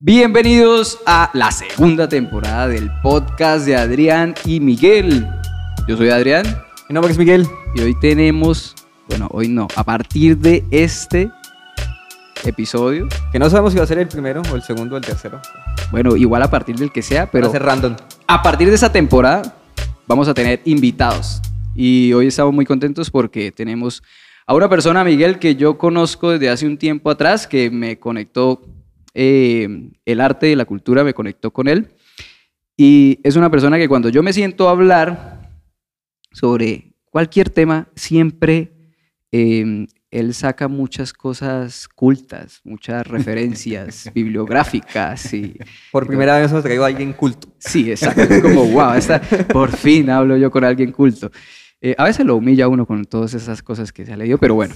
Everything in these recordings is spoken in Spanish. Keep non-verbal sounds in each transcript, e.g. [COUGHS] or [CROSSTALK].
Bienvenidos a la segunda temporada del podcast de Adrián y Miguel. Yo soy Adrián. Mi nombre es Miguel. Y hoy tenemos, bueno, hoy no, a partir de este episodio. Que no sabemos si va a ser el primero o el segundo o el tercero. Bueno, igual a partir del que sea, pero... Va a ser random. A partir de esa temporada vamos a tener invitados. Y hoy estamos muy contentos porque tenemos a una persona, Miguel, que yo conozco desde hace un tiempo atrás, que me conectó eh, el arte y la cultura me conectó con él. Y es una persona que cuando yo me siento a hablar sobre cualquier tema, siempre eh, él saca muchas cosas cultas, muchas [LAUGHS] referencias bibliográficas. Y, Por primera vez nos traigo a alguien culto. Sí, exacto. Es como, wow, esta, por fin hablo yo con alguien culto. Eh, a veces lo humilla uno con todas esas cosas que se ha leído, pero bueno.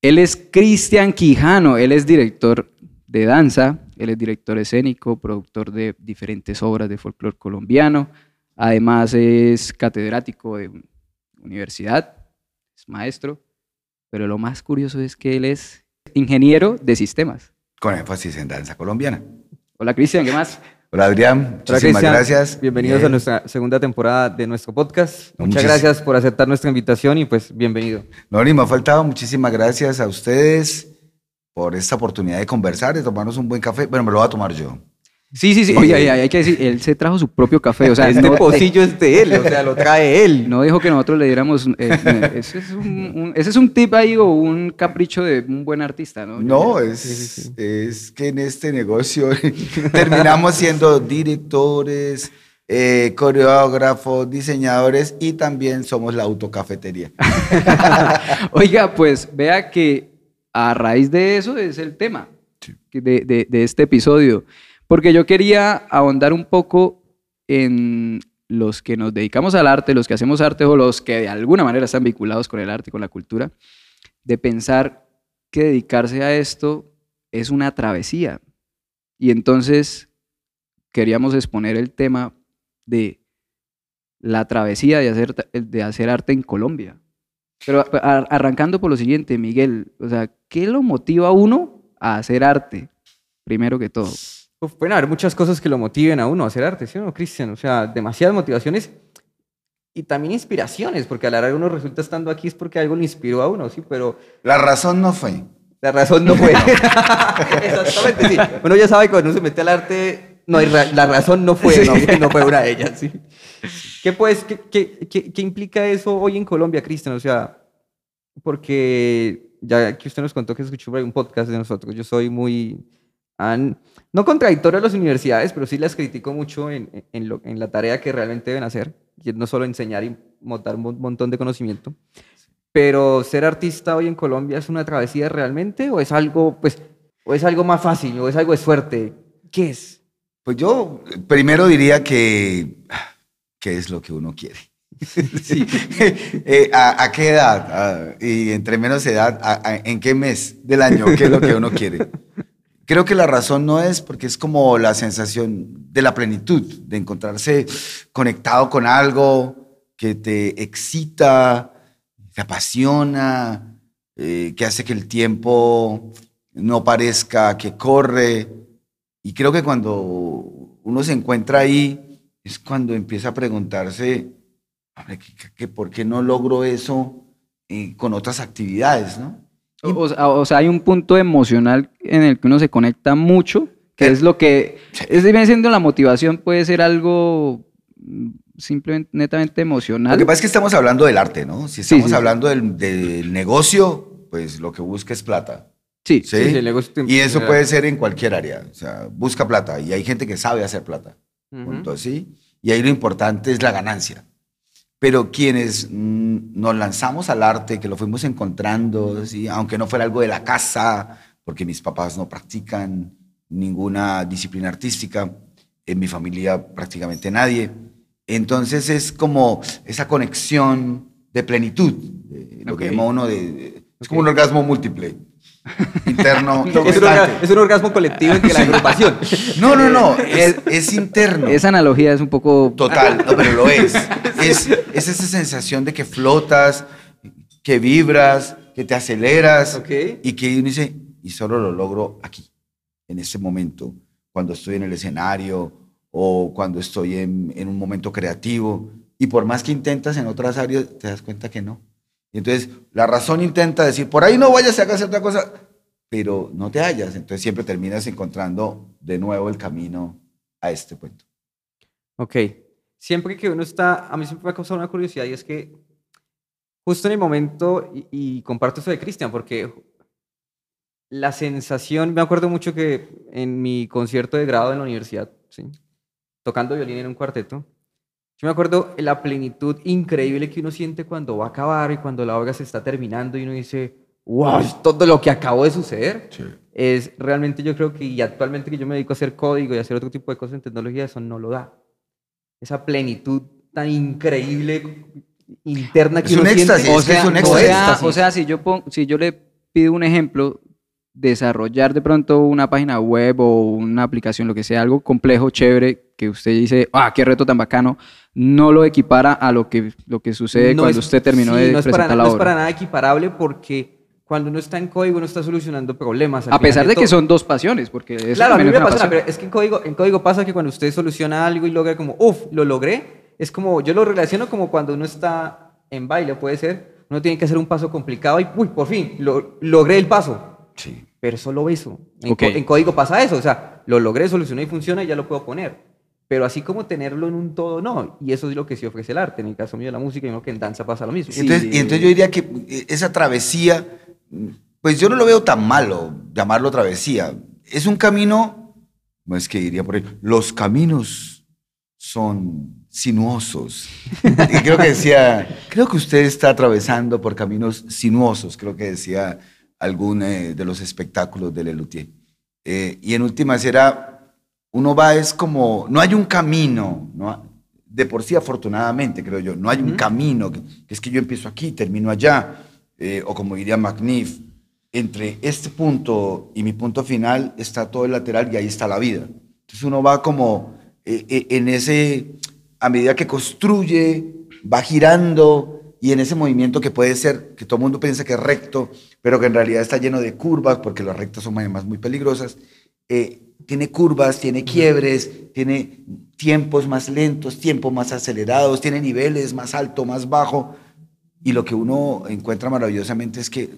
Él es Cristian Quijano, él es director de danza, él es director escénico, productor de diferentes obras de folclore colombiano, además es catedrático de universidad, es maestro, pero lo más curioso es que él es ingeniero de sistemas. Con énfasis en danza colombiana. Hola Cristian, ¿qué más? Hola Adrián, muchísimas Hola, gracias. Bienvenidos Bien. a nuestra segunda temporada de nuestro podcast. Muchas Muchis- gracias por aceptar nuestra invitación y pues bienvenido. No, ni me ha faltado. Muchísimas gracias a ustedes por esta oportunidad de conversar, de tomarnos un buen café. Bueno, me lo voy a tomar yo. Sí, sí, sí. Oye, hay, que decir, él se trajo su propio café. O sea, este no, pocillo es de él, o sea, lo trae él. no dijo que nosotros le diéramos. eh, eh, ese, es un, un- ese es un tip ahí o un capricho de un buen artista, ¿no? No, es, sí, sí. es que en este negocio [LAUGHS] terminamos siendo directores, eh, coreógrafos, diseñadores y también somos la autocafetería. [LAUGHS] Oiga, pues vea que a raíz de eso es el tema Sí. de, de- de este episodio. Porque yo quería ahondar un poco en los que nos dedicamos al arte, los que hacemos arte o los que de alguna manera están vinculados con el arte, con la cultura, de pensar que dedicarse a esto es una travesía. Y entonces queríamos exponer el tema de la travesía de hacer, de hacer arte en Colombia. Pero a- a- arrancando por lo siguiente, Miguel, o sea, ¿qué lo motiva a uno a hacer arte? Primero que todo. Uf, pueden haber muchas cosas que lo motiven a uno a hacer arte, ¿sí o no, Cristian? O sea, demasiadas motivaciones y también inspiraciones, porque a la larga uno resulta estando aquí es porque algo le inspiró a uno, sí, pero La razón no fue. La razón no fue. [LAUGHS] [LAUGHS] Exactamente, sí. Uno ya sabe que cuando uno se mete al arte, no hay ra- la [LAUGHS] razón no fue, no, no fue una de ellas, sí. [LAUGHS] ¿Qué, pues, qué, qué- qué- qué implica eso hoy en Colombia, Cristian? O sea, porque ya que usted nos contó que escuchó un podcast de nosotros, yo soy muy, an- no contradictorio a las universidades, pero sí las critico mucho en, en lo- en la tarea que realmente deben hacer, y no solo enseñar y montar un mon- montón de conocimiento, pero ser artista hoy en Colombia es una travesía realmente o es algo, pues, o es algo más fácil o es algo de suerte. ¿Qué es? Pues yo primero diría que, ¿qué es lo que uno quiere? Sí. [LAUGHS] Eh, ¿a, a qué edad? Y entre menos edad, a- ¿en qué mes del año? ¿Qué es lo que uno quiere? Creo que la razón no es porque es como la sensación de la plenitud, de encontrarse conectado con algo que te excita, te apasiona, eh, que hace que el tiempo no parezca que corre. Y creo que cuando uno se encuentra ahí es cuando empieza a preguntarse, "Hombre, ¿qué- qué- qué- ¿por qué no logro eso eh, con otras actividades? ¿no? O, o sea, hay un punto emocional en el que uno se conecta mucho, que es lo que es viene siendo la motivación, puede ser algo simplemente netamente emocional. Lo que pasa es que estamos hablando del arte, ¿no? Si Sí, estamos sí. hablando del, del negocio, pues lo que busca es plata. Sí, ¿sí? Sí, el negocio te- Y eso puede ser en cualquier área. O sea, busca plata. Y hay gente que sabe hacer plata. Ujú. punto, ¿sí? Y ahí lo importante es la ganancia. Pero quienes mm, nos lanzamos al arte, que lo fuimos encontrando, ¿sí? aunque no fuera algo de la casa, porque mis papás no practican ninguna disciplina artística, en mi familia prácticamente nadie. Entonces es como esa conexión de plenitud, de lo Ok. que llama uno de, de- es como un orgasmo múltiple, interno. [LAUGHS] Es un, es orgasmo colectivo entre la agrupación. [LAUGHS] No, no, no, [LAUGHS] es, es interno. Esa analogía es un poco... Total, no, pero lo es. es. Es esa sensación de que flotas, que vibras, que te aceleras Ok. y que uno dice, y solo lo logro aquí, en este momento, cuando estoy en el escenario o cuando estoy en, en un momento creativo. Y por más que intentas en otras áreas, te das cuenta que no. Y entonces la razón intenta decir, por ahí no vayas hacer otra cosa, pero no te hallas. Entonces siempre terminas encontrando de nuevo el camino a este punto. Ok. Siempre que uno está, a mí siempre me ha causado una curiosidad y es que justo en el momento, y, y comparto eso de Cristian, porque la sensación, me acuerdo mucho que en mi concierto de grado en la universidad, ¿sí? tocando violín en un cuarteto, yo me acuerdo la plenitud increíble que uno siente cuando va a acabar y cuando la obra se está terminando y uno dice, wow, todo lo que acabó de suceder. Es realmente yo creo que, y actualmente que yo me dedico a hacer código y a hacer otro tipo de cosas en tecnología, eso no lo da. Esa plenitud tan increíble interna que Es uno un siente. éxtasis, O es que sea, es un o sea, o sea, si yo, pon- si yo le pido un ejemplo, desarrollar de pronto una página web o una aplicación, lo que sea, algo complejo, chévere, que usted dice, ah, qué reto tan bacano, no lo equipara a lo que, lo que sucede No cuando es- usted terminó sí, de no es, presentar para, la no es obra. para nada equiparable porque cuando uno está en código uno está solucionando problemas. a pesar de que son dos pasiones, porque eso Claro, a mí me es pasa, pasión. pero es que en código, en código pasa que cuando usted soluciona algo y logra como, uff, lo logré, es como, yo lo relaciono como cuando uno está en baile, puede ser, uno tiene que hacer un paso complicado y, uy, por fin, lo, logré el paso. Sí. Pero solo eso. En, Ok. co- en código pasa eso, o sea, lo logré, solucioné y funciona y ya lo puedo poner. Pero así como tenerlo en un todo, no. Y eso es lo que sí ofrece el arte. En el caso mío de la música, y creo que en danza pasa lo mismo. Y entonces, y entonces yo diría que eh, esa travesía, pues yo no lo veo tan malo llamarlo travesía. Es un camino, no es que diría por ahí, los caminos son sinuosos. [LAUGHS] Y creo que decía, creo que usted está atravesando por caminos sinuosos, creo que decía algún eh, de los espectáculos de Lelutier. Eh, y en últimas era, uno va, es como, no hay un camino, ¿no? de por sí afortunadamente, creo yo, no hay un camino, que, que es que yo empiezo aquí, termino allá, eh, o como diría McNiff, entre este punto y mi punto final está todo el lateral y ahí está la vida. Entonces uno va como eh, eh, en ese, a medida que construye, va girando y en ese movimiento que puede ser, que todo el mundo piensa que es recto, pero que en realidad está lleno de curvas, porque las rectas son además muy peligrosas, eh, tiene curvas, tiene quiebres, tiene tiempos más lentos, tiempos más acelerados, tiene niveles más alto, más bajo. Y lo que uno encuentra maravillosamente es que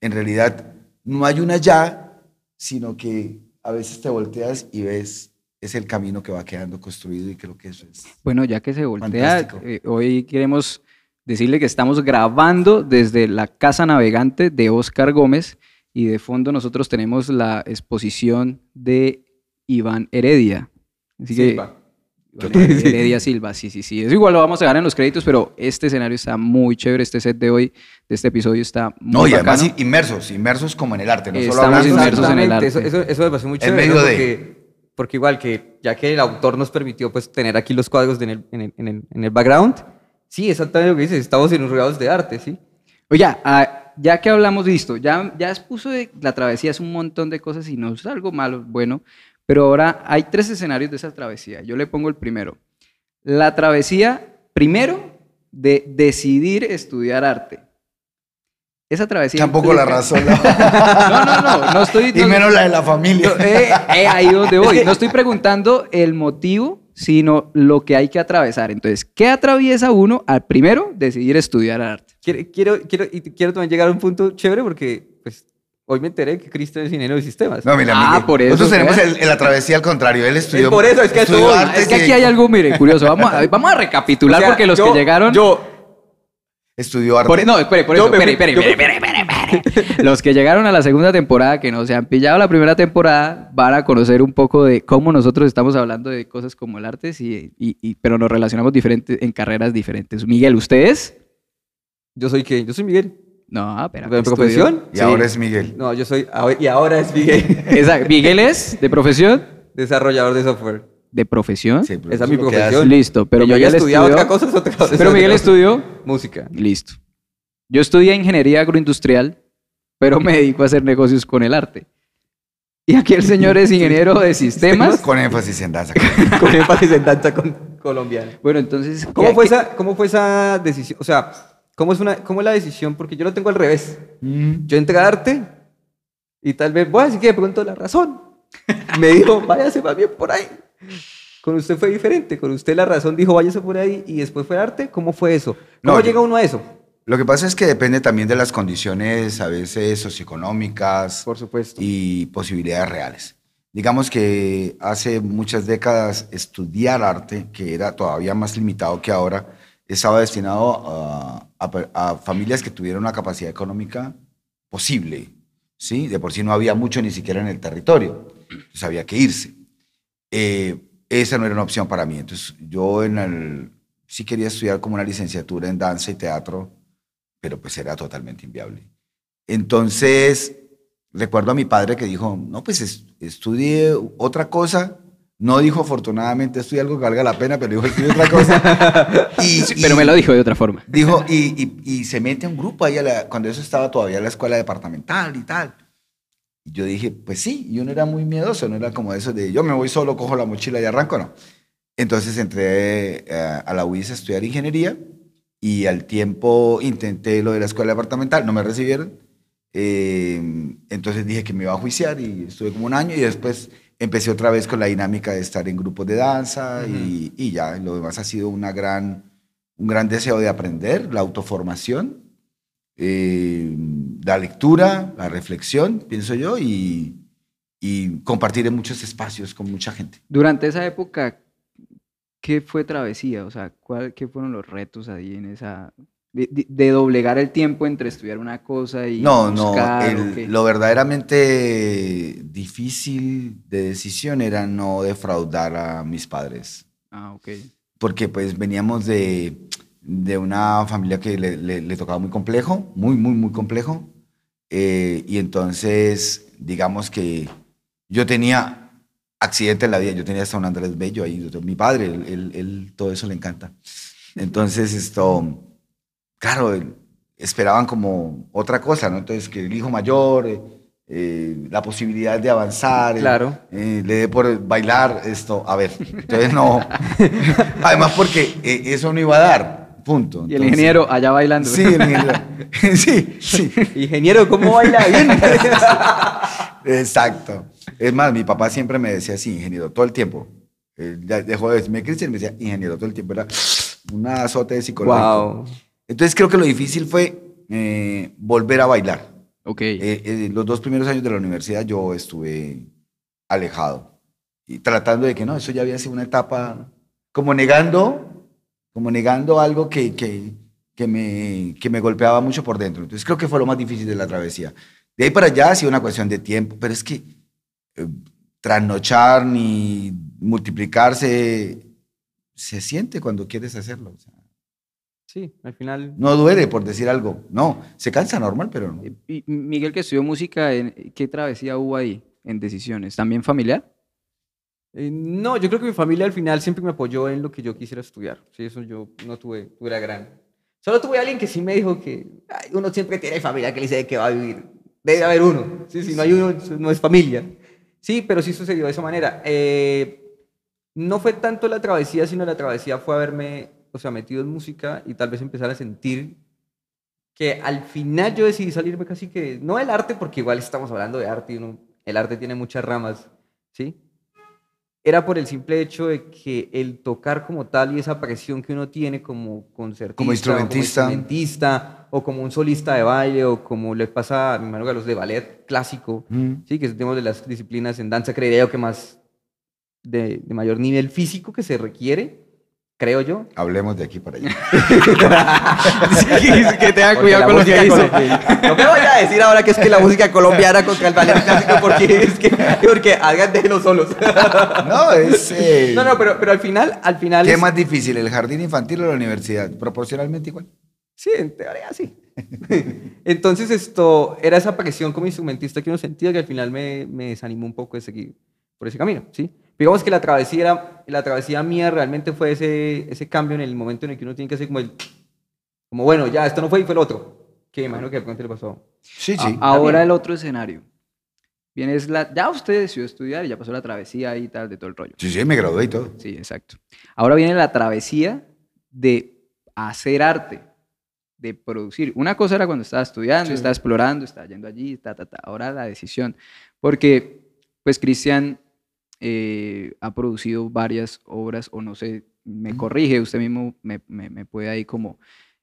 en realidad no hay una ya, sino que a veces te volteas y ves es el camino que va quedando construido y creo que eso es. Bueno, ya que se voltea, eh, hoy queremos decirle que estamos grabando desde la Casa Navegante de Oscar Gómez y de fondo nosotros tenemos la exposición de Iván Heredia. Así que Silva. Iván Heredia Silva, sí, sí, sí. Eso igual lo vamos a dejar en los créditos, pero este escenario está muy chévere, este set de hoy, de este episodio está muy No, y además inmersos, inmersos como en el arte, no solo Estamos hablando. inmersos en el arte. Eso, eso, eso me parece muy En chévere. medio ¿no? de- Porque, porque igual que, ya que el autor nos permitió pues, tener aquí los cuadros de en, el, en, el, en, el, en el background, sí, exactamente lo que dices, estamos enredados de arte, ¿sí? Oye, ah, ya que hablamos, listo, ya, ya expuso de la travesía, es un montón de cosas y no es algo malo, bueno, pero ahora hay tres escenarios de esa travesía. Yo le pongo el primero. La travesía, primero, de decidir estudiar arte. Esa travesía. Tampoco la implica- razón. [LAUGHS] No, no, no, no estoy. y no- menos la de la familia. no, eh, eh, ahí donde [LAUGHS] voy. No estoy preguntando el motivo, sino lo que hay que atravesar. Entonces, ¿qué atraviesa uno al primero decidir estudiar arte? Quiero, quiero, quiero, y quiero también llegar a un punto chévere porque pues, hoy me enteré que Cristian es ingeniero de sistemas. No, mira, Ah, por eso, Nosotros tenemos el, el la travesía al contrario. Él estudió. Es por eso, es que estudió artes Es que aquí hay algo, mire, curioso. Vamos a, vamos a recapitular O sea, porque los yo- que llegaron. Yo, Estudió arte. Por- no, espere, por Yo eso, espere, espere, espere, espere, espere. [LAUGHS] Los que llegaron a la segunda temporada, que no se han pillado la primera temporada, van a conocer un poco de cómo nosotros estamos hablando de cosas como el arte, sí, y, y- pero nos relacionamos diferentes, en carreras diferentes. Miguel, ¿ustedes? yo soy qué? Yo soy Miguel. No, pero ¿De profesión? Y ahora es Miguel. No, yo soy, y ahora es Miguel, Exacto. [LAUGHS] Miguel es de profesión. desarrollador de software. ¿De profesión? Sí, pero Esa es mi profesión. Listo, pero yo Miguel haya estudiado estudió- otra cosa es otra cosa. Pero Miguel estudió. música. Listo. Yo estudié ingeniería agroindustrial, pero me dedico a hacer negocios con el arte. Y aquí el señor es ingeniero de sistemas. Con énfasis en danza. [LAUGHS] con énfasis en danza con- colombiana. Bueno, entonces, ¿Cómo ¿qué- fue, esa, ¿Cómo fue esa decisión? O sea, ¿cómo es, una, ¿cómo es la decisión? Porque yo lo tengo al revés. Mm. Yo entré a arte y tal vez, voy a decir que de pronto la razón. Me dijo, váyase más bien por ahí. Con usted fue diferente, con usted la razón dijo, váyase por ahí y después fue arte. ¿Cómo fue eso? ¿Cómo No, llega uno a eso? Lo que pasa es que depende también de las condiciones, a veces socioeconómicas Por supuesto. y posibilidades reales. Digamos que hace muchas décadas estudiar arte, que era todavía más limitado que ahora, estaba destinado a, a- a familias que tuvieran una capacidad económica posible. ¿sí? De por sí no había mucho ni siquiera en el territorio, entonces había que irse. Eh, esa no era una opción para mí. Entonces yo en el, sí quería estudiar como una licenciatura en danza y teatro, pero pues era totalmente inviable. Entonces, recuerdo a mi padre que dijo, no, pues es- estudie otra cosa. No dijo afortunadamente estudie algo que valga la pena, pero dijo estudie otra cosa. [LAUGHS] Y, Sí, pero me lo dijo de otra forma. Dijo, y, se mete a un grupo ahí, a la- cuando eso estaba todavía en la escuela departamental y tal. Y yo dije, pues sí, yo no era muy miedoso, no era como eso de yo me voy solo, cojo la mochila y arranco, no. Entonces entré eh, a la UIS a estudiar ingeniería y al tiempo intenté lo de la escuela departamental, no me recibieron. Eh, entonces dije que me iba a juiciar y estuve como un año y después empecé otra vez con la dinámica de estar en grupos de danza y, y ya, lo demás ha sido una gran, un gran deseo de aprender, la autoformación, eh, la lectura, la reflexión, pienso yo, y, y compartir en muchos espacios con mucha gente. Durante esa época, ¿qué fue travesía? O sea, ¿cuál, ¿qué fueron los retos ahí en esa... De, de- de doblegar el tiempo entre estudiar una cosa y No, no, buscar, ¿o el- lo verdaderamente difícil de decisión era no defraudar a mis padres, Ah, ok. porque pues veníamos de, de una familia que le, le- le tocaba muy complejo, muy, muy, muy complejo, eh, y entonces digamos que yo tenía accidente en la vida, yo tenía hasta un Andrés Bello ahí, mi padre, él, él- él todo eso le encanta. Entonces esto, claro, él- esperaban como otra cosa, ¿no? Entonces, que el hijo mayor, eh, eh, la posibilidad de avanzar, eh, Claro. eh, le dé por bailar esto, a ver, entonces no. [LAUGHS] Además, porque eh, eso no iba a dar, punto. Y el ingeniero allá bailando. Sí, el ingeniero. [LAUGHS] sí, sí. [LAUGHS] Ingeniero, ¿cómo baila bien? Exacto. Es más, mi papá siempre me decía así, ingeniero, todo el tiempo. Ya dejó de decirme Cristian, me decía ingeniero todo el tiempo. Era un azote de psicológico. wow. Entonces creo que lo difícil fue eh, volver a bailar. Ok. Eh, eh, los dos primeros años de la universidad yo estuve alejado y tratando de que no, eso ya había sido una etapa como negando, como negando algo que, que, que me, que me golpeaba mucho por dentro. Entonces creo que fue lo más difícil de la travesía. De ahí para allá ha sido una cuestión de tiempo, pero es que eh, trasnochar ni multiplicarse se siente cuando quieres hacerlo. o sea, Sí, al final. no duele por decir algo. No, se cansa normal, pero no. Y Miguel, que estudió música, ¿en- ¿qué travesía hubo ahí en decisiones? ¿También familiar? Eh, no, yo creo que mi familia al final siempre me apoyó en lo que yo quisiera estudiar. Sí, eso yo no tuve, tuve la gran. Solo tuve alguien que sí me dijo que "Ay, uno siempre tiene familia que le dice de que va a vivir. Debe haber uno. Sí, si no hay uno, no es familia. Sí, pero sí sucedió de esa manera. Eh, no fue tanto la travesía, sino la travesía fue haberme, o sea, metido en música y tal vez empezar a sentir que al final yo decidí salirme casi que, no del arte, porque igual estamos hablando de arte y uno- el arte tiene muchas ramas, ¿sí? Era por el simple hecho de que el tocar como tal y esa presión que uno tiene como concertista, Como instrumentista. como, instrumentista, o como un solista de baile, o como le pasa a mi hermano a los de ballet clásico, Mm. sí, que es de las disciplinas en danza, creería yo que más de, de mayor nivel físico que se requiere, creo yo. Hablemos de aquí para allá. [LAUGHS] que tenga cuidado con lo que dice. No me vaya a decir ahora que es que la música colombiana contra el ballet clásico porque es que porque hagan déjenlos solos. No, es. eh, No, no, pero, pero al final, al final ¿Qué es más difícil, el jardín infantil o la universidad? Proporcionalmente igual. Sí, en teoría sí. [LAUGHS] Entonces esto era esa presión como instrumentista que uno sentía que al final me, me desanimó un poco de seguir por ese camino, ¿sí? Digamos que la travesía, era- la travesía mía realmente fue ese, ese cambio en el momento en el que uno tiene que hacer como el, como bueno, ya, esto no fue y fue el otro, que me imagino que de pronto le pasó. Sí, A- sí. ahora el otro escenario. Viene es la, ya usted decidió estudiar y ya pasó la travesía y tal, de todo el rollo. Sí, sí, me gradué y todo. Sí, exacto. Ahora viene la travesía de hacer arte, de producir. Una cosa era cuando estaba estudiando, Sí. estaba explorando, estaba yendo allí, ta, ta, ta. Ahora la decisión. Porque pues Cristian eh, ha producido varias obras, o no sé, me corrige, usted mismo me, me- me puede ahí como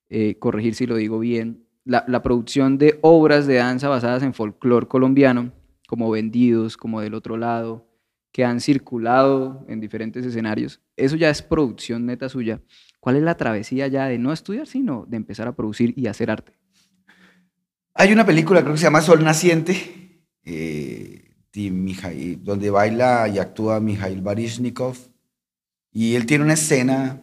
eh, corregir si lo digo bien. La, la producción de obras de danza basadas en folclore colombiano, como Vendidos, como Del Otro Lado, que han circulado en diferentes escenarios, eso ya es producción neta suya. ¿Cuál es la travesía ya de no estudiar, sino de empezar a producir y hacer arte? Hay una película, creo que se llama Sol Naciente, eh, de Mijail- donde baila y actúa Mikhail Baryshnikov. Y él tiene una escena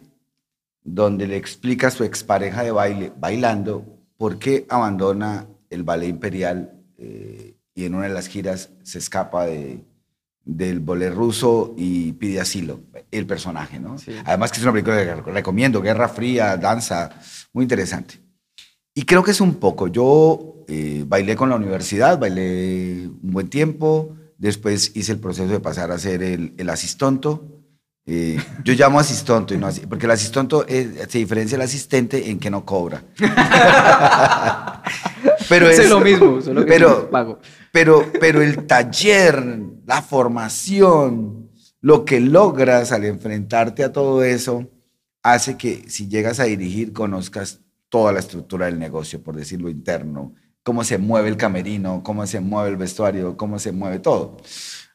donde le explica a su expareja de baile, bailando, por qué abandona el ballet imperial eh, y en una de las giras se escapa de, del ballet ruso y pide asilo, el personaje, ¿no? Sí. Además que es una película que recomiendo, Guerra Fría, danza, muy interesante. Y creo que es un poco. Yo eh, bailé con la universidad, bailé un buen tiempo, después hice el proceso de pasar a ser el, el asistonto. Eh, yo llamo asistonto, y no asi- porque el asistonto es- se diferencia del asistente en que no cobra. [LAUGHS] pero es lo mismo, solo que pero, pago. Pero, pero el taller, la formación, lo que logras al enfrentarte a todo eso, hace que si llegas a dirigir conozcas toda la estructura del negocio, por decirlo interno, cómo se mueve el camerino, cómo se mueve el vestuario, cómo se mueve todo.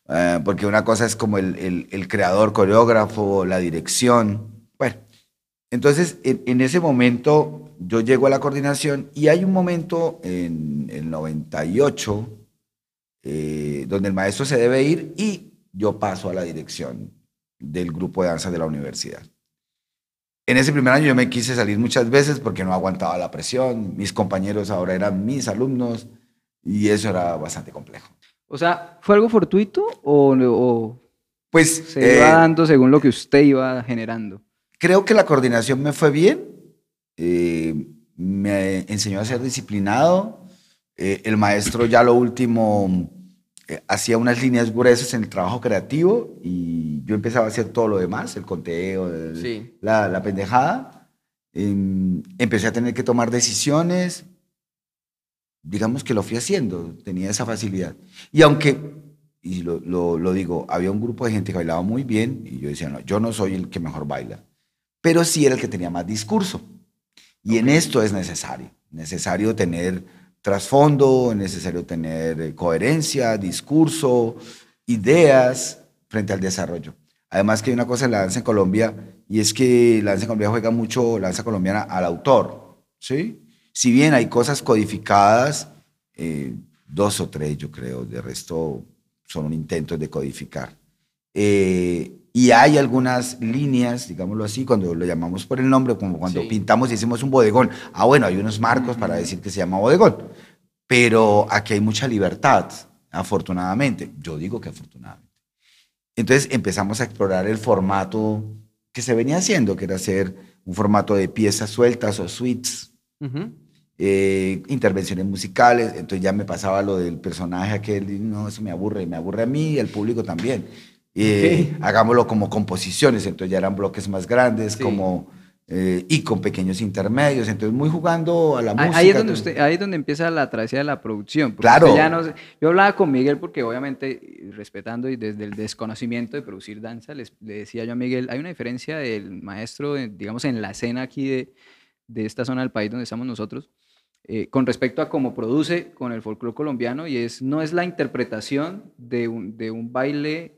Eh, porque una cosa es como el, el- el creador, coreógrafo, la dirección. Bueno, entonces en, en ese momento yo llego a la coordinación y hay un momento en el 98 eh, donde el maestro se debe ir y yo paso a la dirección del grupo de danza de la universidad. En ese primer año yo me quise salir muchas veces porque no aguantaba la presión, mis compañeros ahora eran mis alumnos y eso era bastante complejo. O sea, ¿fue algo fortuito o, o Pues se eh, iba dando según lo que usted iba generando? creo que la coordinación me fue bien, eh, me enseñó a ser disciplinado, eh, el maestro ya lo último eh, hacía unas líneas gruesas en el trabajo creativo y yo empezaba a hacer todo lo demás, el conteo, el- Sí. la, la pendejada. Em, empecé a tener que tomar decisiones, digamos que lo fui haciendo, tenía esa facilidad. Y aunque, y lo, lo- lo digo, había un grupo de gente que bailaba muy bien y yo decía, no, yo no soy el que mejor baila, pero sí era el que tenía más discurso. Y en esto es necesario, necesario tener trasfondo, es necesario tener eh, coherencia, discurso, ideas frente al desarrollo. Además que hay una cosa en la danza en Colombia y es que la danza en Colombia juega mucho, la danza colombiana, al autor, ¿sí? Si bien hay cosas codificadas, eh, dos o tres yo creo, de resto son un intento de codificar. Eh, y hay algunas líneas, digámoslo así, cuando lo llamamos por el nombre, como cuando Sí. pintamos y decimos un bodegón. Ah, bueno, hay unos marcos para decir que se llama bodegón. Pero aquí hay mucha libertad, afortunadamente. Yo digo que afortunadamente. Entonces empezamos a explorar el formato que se venía haciendo, que era hacer un formato de piezas sueltas o suites, Ujú. eh, intervenciones musicales. Entonces ya me pasaba lo del personaje aquel, no, eso me aburre, me aburre a mí y al público también. Eh, Hagámoslo como composiciones, entonces ya eran bloques más grandes, Sí. como eh, y con pequeños intermedios, entonces muy jugando a la música. Ahí es, donde usted, ahí es donde empieza la travesía de la producción. Claro. ya no yo hablaba con Miguel porque obviamente, y respetando y desde el desconocimiento de producir danza, le decía yo a Miguel, hay una diferencia del maestro, en- digamos, en la escena aquí de, de esta zona del país donde estamos nosotros, eh, con respecto a cómo produce con el folclore colombiano y es, no es la interpretación de un, de un baile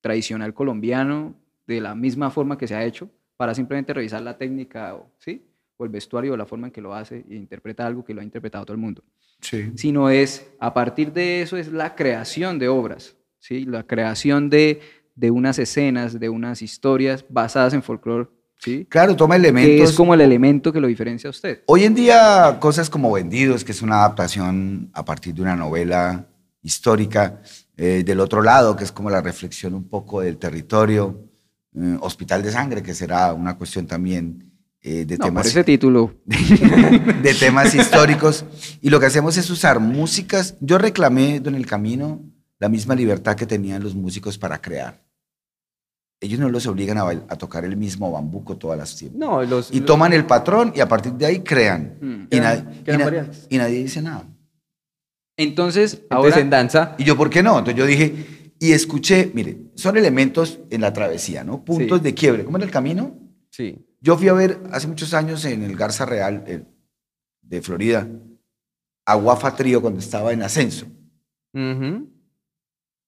tradicional colombiano de la misma forma que se ha hecho para simplemente revisar la técnica o, ¿sí? o el vestuario o la forma en que lo hace e interpreta algo que lo ha interpretado todo el mundo, Sí. sino es, a partir de eso es la creación de obras, ¿sí? la creación de, de unas escenas, de unas historias basadas en folclore, ¿sí? Claro, toma que elementos. es como el elemento que lo diferencia a usted. Hoy en día, cosas como Vendidos, que es una adaptación a partir de una novela histórica, eh, del otro lado, que es como la reflexión un poco del territorio, eh, Hospital de Sangre, que será una cuestión también eh, de, No, por temas, ese título, [LAUGHS] de temas históricos. Y lo que hacemos es usar músicas. Yo reclamé en el camino la misma libertad que tenían los músicos para crear. Ellos no los obligan a, a tocar el mismo bambuco todas las tiempos. No, los, Y toman el patrón y a partir de ahí crean. Mm. Y, Quedan- na- y na- variantes. y nadie dice nada. Entonces, Entonces ahora, en danza, Y yo, ¿por qué no? Entonces yo dije, y escuché, mire, son elementos en la travesía, ¿no? Puntos Sí. de quiebre. ¿Cómo en el camino? Sí. Yo fui a ver hace muchos años en el Garza Real eh, de Florida a Trío cuando estaba en ascenso Ujú.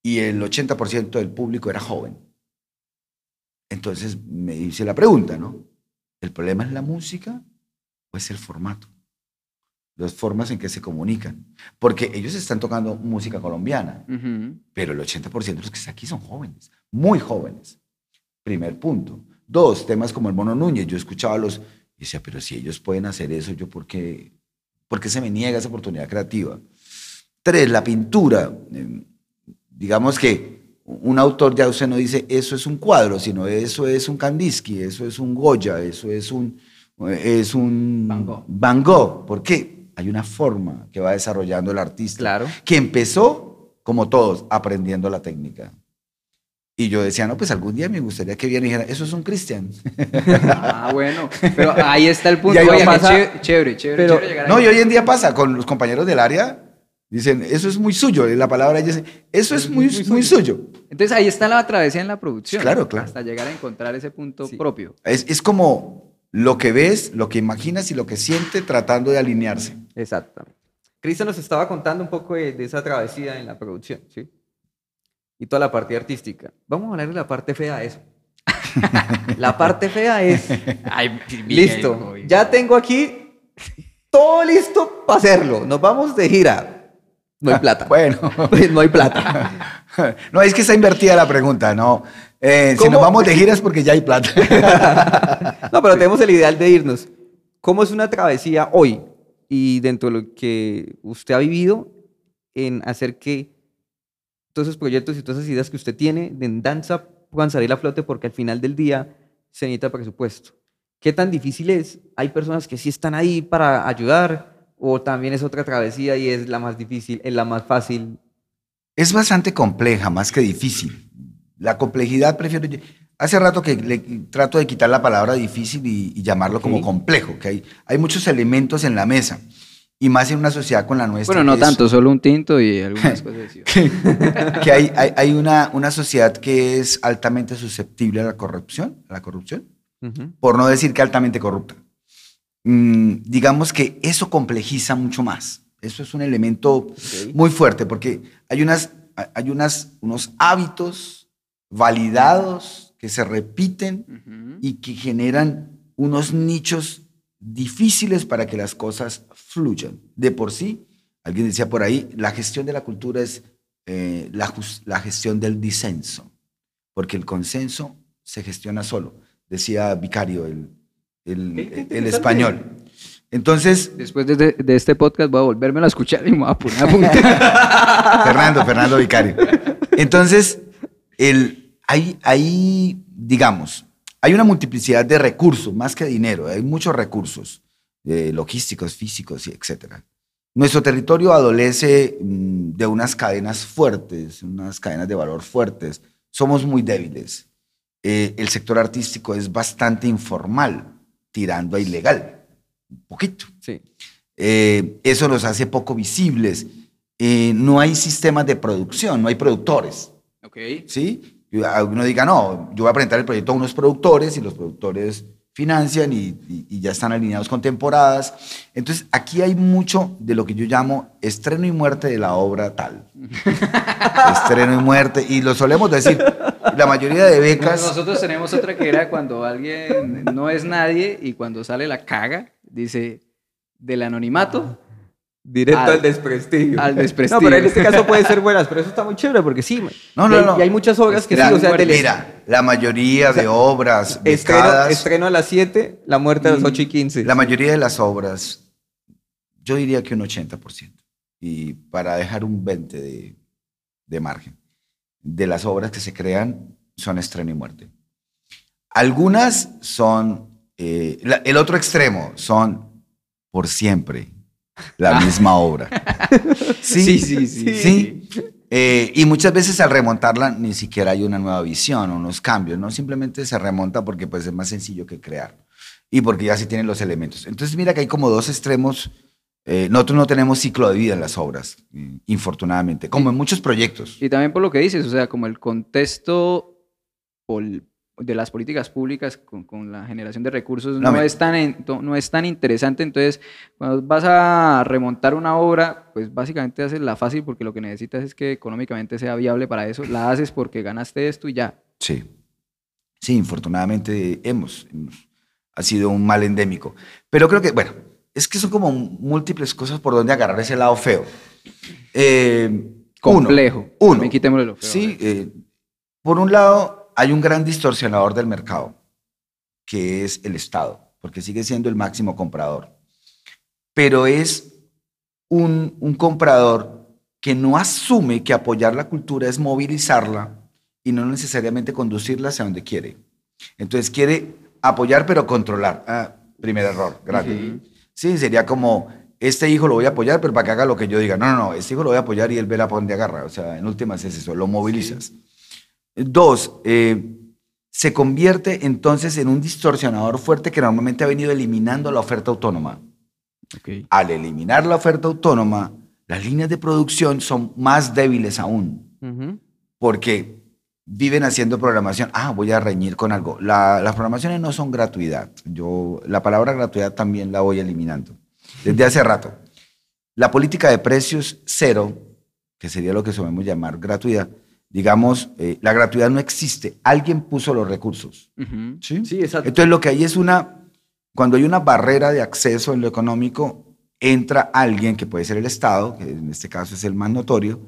y el 80% del público era joven. Entonces me hice la pregunta, ¿no? ¿El problema es la música o es el formato? Las formas en que se comunican. Porque ellos están tocando música colombiana, pero el 80% de los que están aquí son jóvenes, muy jóvenes. Primer punto. Dos, temas como el Mono Núñez. Yo escuchaba a los y decía, pero si ellos pueden hacer eso, ¿yo por qué, por qué se me niega esa oportunidad creativa? Tres, la pintura. Eh, digamos que un autor ya usted no dice eso es un cuadro, sino eso es un Kandinsky, eso es un Goya, eso es un, es un Van Gogh. Van Gogh. ¿Por qué? Hay una forma que va desarrollando el artista Claro. que empezó, como todos, aprendiendo la técnica. Y yo decía, no, pues algún día me gustaría que viera y dijera, eso es un Cristian. Ah, bueno. Pero ahí está el punto. Y Oiga, pasa- chévere, chévere, chévere, pero- chévere No, ahí. y hoy en día pasa con los compañeros del área, dicen, eso es muy suyo. Y la palabra ella dice, eso es muy, muy suyo. Entonces ahí está la travesía en la producción. Claro, claro. Hasta llegar a encontrar ese punto Sí. propio. Es, es como lo que ves, lo que imaginas y lo que siente tratando de alinearse. Exactamente. Cristian nos estaba contando un poco de, de esa travesía en la producción, ¿sí? Y toda la parte artística. Vamos a hablar de la parte fea de eso. [LAUGHS] la parte fea es, Ay, listo, ya tengo aquí todo listo para hacerlo. Nos vamos de gira. No hay plata. Bueno, Pues no hay plata. [LAUGHS] no, es que está invertida la pregunta, no. Eh, si nos vamos de giras porque ya hay plata. [LAUGHS] No, pero tenemos el ideal de irnos. ¿Cómo es una travesía hoy y dentro de lo que usted ha vivido en hacer que todos esos proyectos y todas esas ideas que usted tiene de danza puedan salir a flote porque al final del día se necesita presupuesto? ¿Qué tan difícil es? ¿Hay personas que sí están ahí para ayudar o también es otra travesía y es la más difícil, es la más fácil? Es bastante compleja, más que difícil. La complejidad prefiero... Hace rato que le trato de quitar la palabra difícil y, y llamarlo como complejo, que hay, hay muchos elementos en la mesa. Y más en una sociedad con la nuestra. Bueno, no que es- tanto, solo un tinto y algunas [LAUGHS] cosas así. que hay, hay, hay una, una sociedad que es altamente susceptible a la corrupción, a la corrupción, Ujú. por no decir que altamente corrupta. Mm, digamos que eso complejiza mucho más. Eso es un elemento Ok. muy fuerte porque hay, unas, hay unas, unos hábitos validados que se repiten y que generan unos nichos difíciles para que las cosas fluyan. De por sí, alguien decía por ahí, la gestión de la cultura es eh, la, la gestión del disenso, porque el consenso se gestiona solo, decía Vicario, el, el- el español. Entonces, Después de, de- este podcast voy a volverme a escuchar y me voy a poner a. [LAUGHS] Fernando, Fernando Vicario. Entonces, el, hay, hay, digamos, hay una multiplicidad de recursos, más que dinero, hay muchos recursos eh, logísticos, físicos, y etcétera. Nuestro territorio adolece mm, de unas cadenas fuertes, unas cadenas de valor fuertes. Somos muy débiles. Eh, el sector artístico es bastante informal, tirando a ilegal, un poquito. Sí. Eh, eso los hace poco visibles. Eh, no hay sistemas de producción, no hay productores. ok. ¿sí? Uno diga, no, yo voy a presentar el proyecto a unos productores y los productores financian y, y- y ya están alineados con temporadas. Entonces, aquí hay mucho de lo que yo llamo estreno y muerte de la obra tal. [LAUGHS] estreno y muerte. Y lo solemos decir. La mayoría de becas... Nosotros tenemos otra que era cuando alguien no es nadie y cuando sale la caga, dice del anonimato Directo Al- al, desprestigio. al desprestigio. [LAUGHS] No, pero en este caso puede ser [LAUGHS] buenas, pero eso está muy chévere porque sí. No, y no, hay, no. y hay muchas obras que sí, o sea, mira, la mayoría de obras estreno, becadas... estreno a las 7, la muerte a las 8 y 15. La mayoría de las obras, yo diría que un 80%. Y para dejar un 20% de, de margen, de las obras que se crean son estreno y muerte. Algunas son, eh, la- el otro extremo son por siempre la misma obra. [LAUGHS] Sí, sí, sí. Sí. Eh, y muchas veces al remontarla ni siquiera hay una nueva visión unos cambios, ¿no? Simplemente se remonta porque pues es más sencillo que crear y porque ya se tienen los elementos. Entonces mira que hay como dos extremos eh, nosotros no tenemos ciclo de vida en las obras, eh, infortunadamente, como en muchos proyectos. Y también por lo que dices, o sea, como el contexto pol- de las políticas públicas con, con la generación de recursos No, es tan, en- no es tan interesante. Entonces, cuando vas a remontar una obra, pues básicamente haces la fácil porque lo que necesitas es que económicamente sea viable para eso. La haces porque ganaste esto y ya. Sí. Sí, infortunadamente hemos, hemos- Ha sido un mal endémico. Pero creo que, bueno, es que son como múltiples cosas por donde agarrar ese lado feo. Eh, uno, Complejo. Uno. También quitémosle lo feo, Sí, eh, por un lado, hay un gran distorsionador del mercado, que es el Estado, porque sigue siendo el máximo comprador. Pero es un, un comprador que no asume que apoyar la cultura es movilizarla y no necesariamente conducirla hacia donde quiere. Entonces quiere apoyar pero controlar. Ah, primer error, grande. Sí, sería como, este hijo lo voy a apoyar, pero para que haga lo que yo diga. No, no, no, este hijo lo voy a apoyar y él verá para dónde agarra. O sea, en últimas es eso, lo movilizas. Dos, eh, se convierte entonces en un distorsionador fuerte que normalmente ha venido eliminando la oferta autónoma. Ok. Al eliminar la oferta autónoma, las líneas de producción son más débiles aún, Ujú. porque viven haciendo programación. Ah, voy a reñir con algo. La- las programaciones no son gratuidad. Yo la palabra gratuidad también la voy eliminando desde hace rato. La política de precios cero, que sería lo que solemos llamar gratuidad, digamos, eh, la gratuidad no existe. Alguien puso los recursos. Ujú. ¿sí? Sí, exacto. Entonces lo que hay es una, cuando hay una barrera de acceso en lo económico, entra alguien, que puede ser el Estado, que en este caso es el más notorio,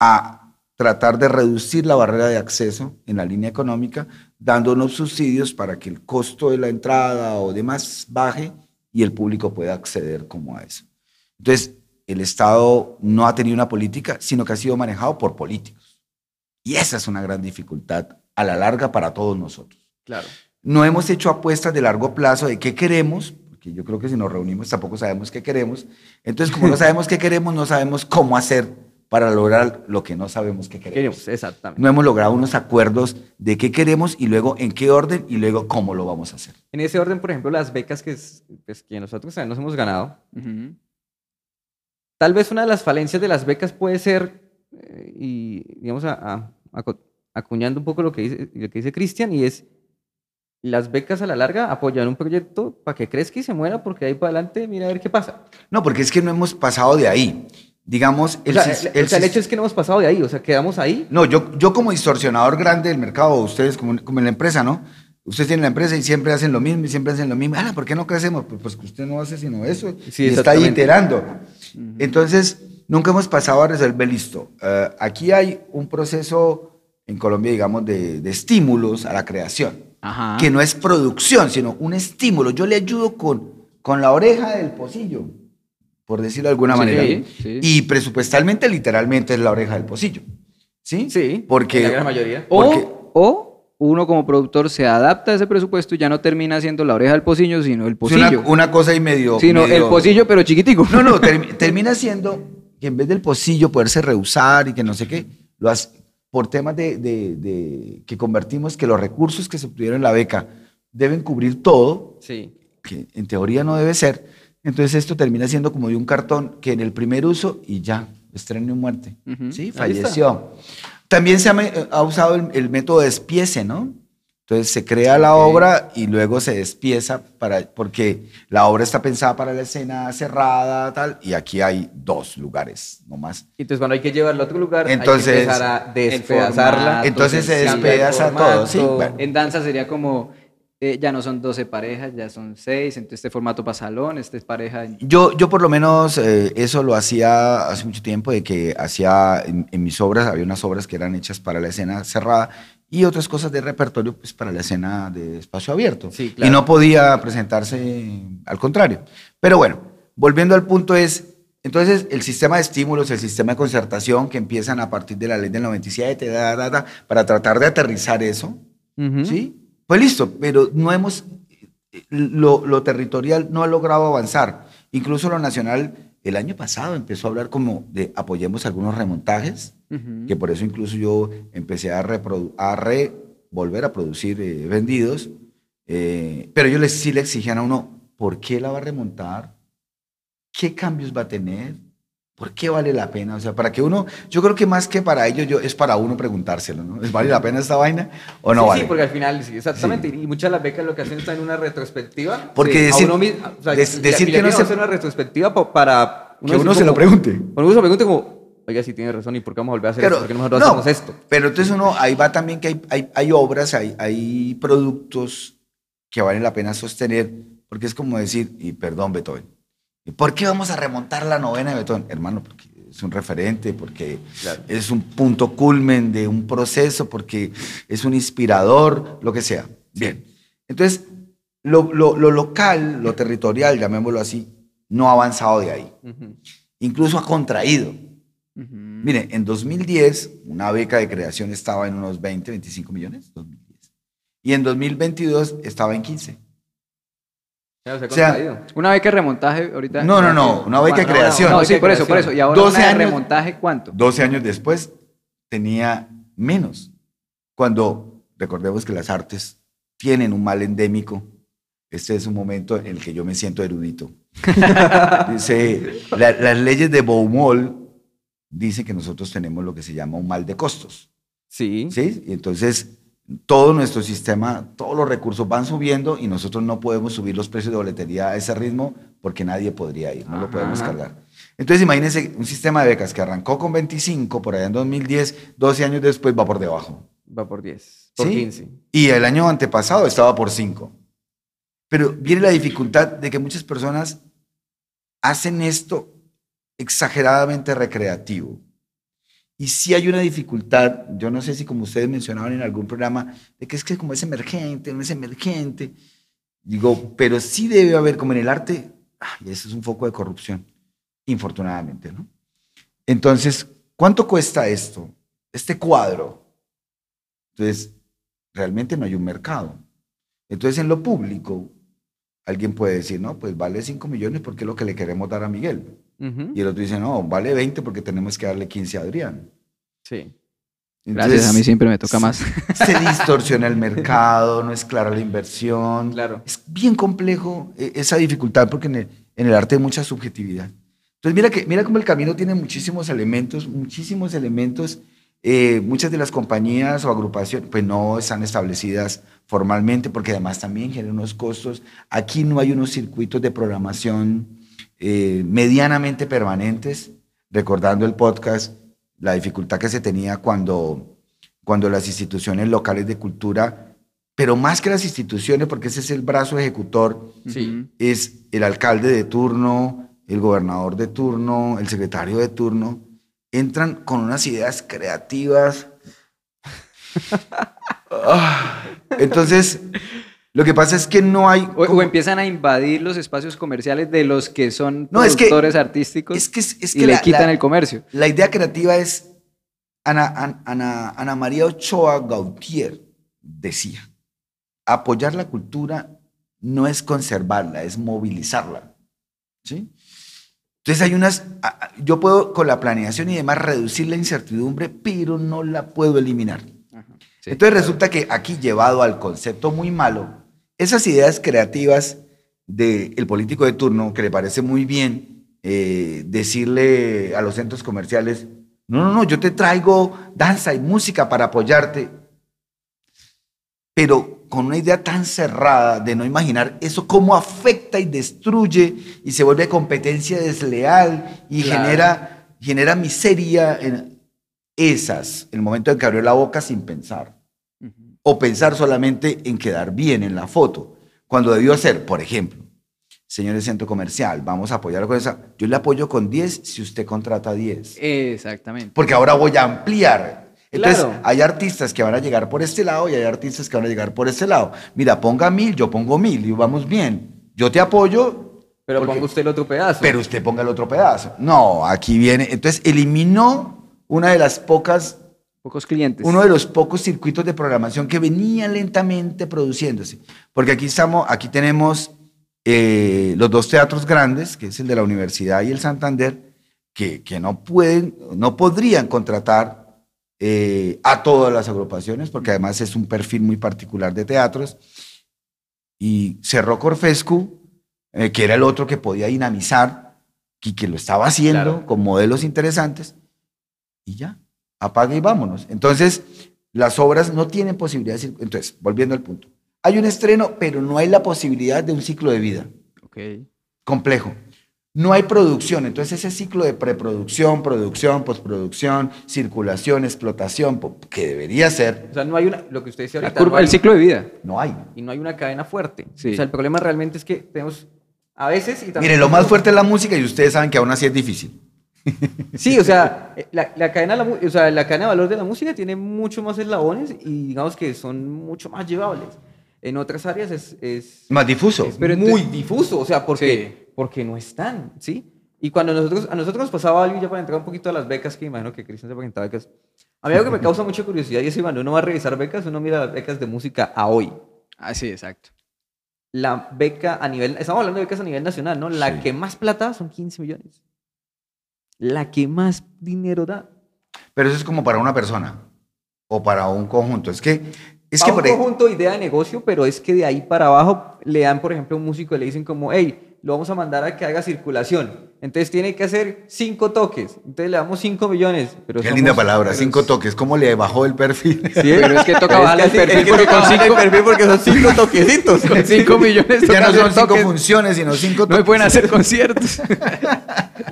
a tratar de reducir la barrera de acceso en la línea económica, dando unos subsidios para que el costo de la entrada o demás baje y el público pueda acceder como a eso. Entonces, el Estado no ha tenido una política, sino que ha sido manejado por políticos. Y esa es una gran dificultad a la larga para todos nosotros Claro. no hemos hecho apuestas de largo plazo de qué queremos, porque yo creo que si nos reunimos tampoco sabemos qué queremos. Entonces, como no [LAUGHS] sabemos qué queremos, no sabemos cómo hacer para lograr lo que no sabemos qué queremos. Queremos, exactamente. No hemos logrado unos acuerdos de qué queremos y luego en qué orden y luego cómo lo vamos a hacer. En ese orden, por ejemplo, las becas que, es- pues, que nosotros también nos hemos ganado, Ujú. Tal vez una de las falencias de las becas puede ser, eh, y digamos, a- a- acuñando un poco lo que dice, lo que dice Cristian, y es las becas a la larga apoyan un proyecto para que crezca y se muera, porque ahí para adelante, mira a ver qué pasa. No, porque es que no hemos pasado de ahí. Digamos, el, o sea, sis- el, o sea, el sis- hecho es que no hemos pasado de ahí, o sea, quedamos ahí. No, yo, yo como distorsionador grande del mercado, ustedes como, como en la empresa, ¿no? Ustedes tienen la empresa y siempre hacen lo mismo y siempre hacen lo mismo. Ah, ¿por qué no crecemos? Pues, pues que usted no hace sino eso. Sí, y está iterando. Entonces, nunca hemos pasado a resolver listo. Eh, aquí hay un proceso en Colombia, digamos, de, de estímulos a la creación, Ajá. que no es producción, sino un estímulo. Yo le ayudo con, con la oreja del pocillo, por decirlo de alguna Sí, manera. sí. Y presupuestalmente, literalmente, es la oreja del pocillo. ¿Sí? Sí, Porque, la gran mayoría. O, porque- o uno como productor se adapta a ese presupuesto y ya no termina siendo la oreja del pocillo, sino el es una, pocillo. una cosa y medio... sino medio- el pocillo, pero chiquitico. No, no, [LAUGHS] termi- termina siendo que en vez del pocillo poderse rehusar y que no sé qué, lo hace por temas de, de- de- que convertimos que los recursos que se obtuvieron en la beca deben cubrir todo, Sí. que en teoría no debe ser. Entonces esto termina siendo como de un cartón que en el primer uso y ya, estreno y muerte. Sí, falleció. También se ha, ha usado el, el método de despiece, ¿no? Entonces se crea la obra y luego se despieza para, porque la obra está pensada para la escena cerrada, tal, y aquí hay dos lugares nomás. Y entonces cuando hay que llevarlo a otro lugar, Entonces, hay que empezar a despedazarla. formato, Entonces se despedaza todo, sí, bueno. En danza sería como, eh, ya no son 12 parejas, ya son 6, entonces este formato para salón, este es pareja. Yo, yo por lo menos eh, eso lo hacía hace mucho tiempo, de que hacía en, en mis obras, había unas obras que eran hechas para la escena cerrada y otras cosas de repertorio pues para la escena de espacio abierto. Sí, claro. Y no podía presentarse al contrario. Pero bueno, volviendo al punto es, entonces el sistema de estímulos, el sistema de concertación que empiezan a partir de la ley del 97, da, da, da, para tratar de aterrizar eso, Ujú. ¿sí? Pues listo, pero no hemos, lo, lo territorial no ha logrado avanzar. Incluso lo nacional, el año pasado empezó a hablar como de apoyemos algunos remontajes, que por eso incluso yo empecé a re- volver a producir eh, vendidos, eh, pero yo les, sí le exigían a uno, ¿por qué la va a remontar? ¿qué cambios va a tener? ¿Por qué vale la pena? O sea, para que uno, yo creo que más que para ellos, yo, es para uno preguntárselo, ¿no? ¿Es ¿Vale la pena esta vaina o no sí, vale? Sí, porque al final, sí, exactamente. Y muchas de las becas lo que hacen está en una retrospectiva. Porque sí, decir, uno mismo, o sea, des- y- decir y que no se... hacer una retrospectiva para Que uno se lo pregunte. Uno se lo pregunte como, oiga, sí tiene razón, ¿y por qué vamos a volver a hacer Claro, esto? ¿Por qué nosotros no, hacemos esto? Pero entonces uno, ahí va también que hay, hay, hay obras, hay, hay productos que valen la pena sostener, porque es como decir, y perdón Beethoven, ¿y por qué vamos a remontar la novena de Beethoven? Hermano, porque es un referente, porque Claro. es un punto culmen de un proceso, porque es un inspirador, lo que sea. Bien. Entonces, lo, lo- lo local, lo territorial, llamémoslo así, no ha avanzado de ahí. Incluso ha contraído. Mire, en 2010 una beca de creación estaba en unos 20, 25 millones. 2010. Y en 2022 estaba en 15. Ya, se ha O sea. Una beca de remontaje ahorita. No, no, no, una beca de Bueno, no, creación. No, beca sí, por eso, por eso. creación. Y ahora 12 una de años- remontaje, ¿cuánto? 12 años después tenía menos. Cuando recordemos que las artes tienen un mal endémico. Este es un momento en el que yo me siento erudito. [LAUGHS] Dice, la- las leyes de Baumol dicen que nosotros tenemos lo que se llama un mal de costos. Sí. ¿sí? Y entonces todo nuestro sistema, todos los recursos van subiendo y nosotros no podemos subir los precios de boletería a ese ritmo porque nadie podría ir, no lo podemos cargar. Entonces imagínense un sistema de becas que arrancó con 25 por allá en 2010, 12 años después va por debajo. Va por 10. Por ¿sí? 15. Y el año antepasado estaba por 5. Pero viene la dificultad de que muchas personas hacen esto exageradamente recreativo. Y sí hay una dificultad, yo no sé si como ustedes mencionaban en algún programa, de que es que como es emergente, no es emergente. Digo, pero sí debe haber, como en el arte, y eso es un foco de corrupción, infortunadamente, ¿no? Entonces, ¿cuánto cuesta esto? Este cuadro. Entonces, realmente no hay un mercado. Entonces, en lo público, alguien puede decir, no, pues vale 5 millones porque es lo que le queremos dar a Miguel. Ujú. Y el otro dice, no, vale 20 porque tenemos que darle 15 a Adrián. Sí. Gracias, a mí siempre me toca más. [LAUGHS] Se distorsiona el mercado, no es clara la inversión. Claro. Es bien complejo eh, esa dificultad porque en el, en el arte hay mucha subjetividad. Entonces, mira, que, mira cómo el camino tiene muchísimos elementos, muchísimos elementos. Eh, muchas de las compañías o agrupaciones pues no están establecidas formalmente porque además también generan unos costos. Aquí no hay unos circuitos de programación eh, medianamente permanentes, recordando el podcast, la dificultad que se tenía cuando, cuando las instituciones locales de cultura, pero más que las instituciones, porque ese es el brazo ejecutor, Sí. es el alcalde de turno, el gobernador de turno, el secretario de turno, entran con unas ideas creativas. [LAUGHS] Ah, Entonces, lo que pasa es que no hay... O, empiezan a invadir los espacios comerciales de los que son No, es que- productores artísticos es que, es, es y que le quitan la- el comercio. La idea creativa es, Ana, Ana- Ana, Ana María Ochoa Gautier decía, apoyar la cultura no es conservarla, es movilizarla. ¿sí? Entonces hay unas, yo puedo con la planeación y demás reducir la incertidumbre, pero no la puedo eliminar. Sí. Entonces resulta que aquí llevado al concepto muy malo, esas ideas creativas del político de turno, que le parece muy bien eh, decirle a los centros comerciales, no, no, no, yo te traigo danza y música para apoyarte, pero con una idea tan cerrada de no imaginar eso cómo afecta y destruye y se vuelve competencia desleal y Claro. genera, genera miseria en esas, el momento en que abrió la boca sin pensar o pensar solamente en quedar bien en la foto, cuando debió ser, por ejemplo, señores centro comercial, vamos a apoyar con esa, yo le apoyo con 10 si usted contrata 10, Exactamente. porque ahora voy a ampliar. Entonces, Claro. hay artistas que van a llegar por este lado y hay artistas que van a llegar por este lado. Mira, ponga mil, yo pongo mil y vamos bien. Yo te apoyo, Pero Porque- ponga usted el otro pedazo. pero usted ponga el otro pedazo. No, aquí viene. Entonces, eliminó una de las pocas Pocos clientes. uno de los pocos circuitos de programación que venía lentamente produciéndose. Porque aquí estamos, aquí tenemos eh, los dos teatros grandes, que es el de la Universidad y el Santander, que, que no pueden, no podrían contratar eh, a todas las agrupaciones, porque además es un perfil muy particular de teatros. Y cerró Corfescu, eh, que era el otro que podía dinamizar, y que lo estaba haciendo Claro. con modelos interesantes y ya, apague y vámonos. Entonces, las obras no tienen posibilidad de... Entonces, volviendo al punto. Hay un estreno, pero no hay la posibilidad de un ciclo de vida Ok. complejo. No hay producción, entonces ese ciclo de preproducción, producción, postproducción, circulación, explotación, que debería ser, O sea, no hay una, lo que usted La ahorita, curva, no hay- el ciclo de vida. no hay. y no hay una cadena fuerte. Sí. O sea, el problema realmente es que tenemos, a veces... Y también Mire, lo más fuerte es la música y ustedes saben que aún así es difícil. Sí, o sea, la, la cadena, de la o sea, la cadena de valor de la música tiene mucho más eslabones y digamos que son mucho más llevables. En otras áreas es, es, Más difuso. es Pero muy ente- difuso, o sea, porque, Sí. porque no están, ¿sí? Y cuando nosotros, a nosotros nos pasaba algo, y ya para entrar un poquito a las becas, que imagino que Cristian se presentaba becas, a mí algo que me causa mucha curiosidad y es que cuando uno va a revisar becas, uno mira las becas de música a hoy. Ah, sí, exacto. La beca a nivel, estamos hablando de becas a nivel nacional, ¿no? La Sí. que más plata son 15 millones. La que más dinero da. Pero eso es como para una persona o para un conjunto. Es que, es que un por conjunto de idea de negocio, pero es que de ahí para abajo le dan, por ejemplo, a un músico y le dicen como, hey, lo vamos a mandar a que haga circulación. Entonces tiene que hacer cinco toques. Entonces le damos cinco millones. Pero Qué somos- linda palabra, pero cinco es- toques. ¿Cómo le bajó el perfil? [LAUGHS] Sí, Pero es que toca [LAUGHS] bajarle el perfil es que porque con bajarle el cinco- perfil porque son [LAUGHS] cinco toquecitos. Con 5 millones ya no son cinco toques. funciones, sino cinco No toques. me pueden hacer conciertos.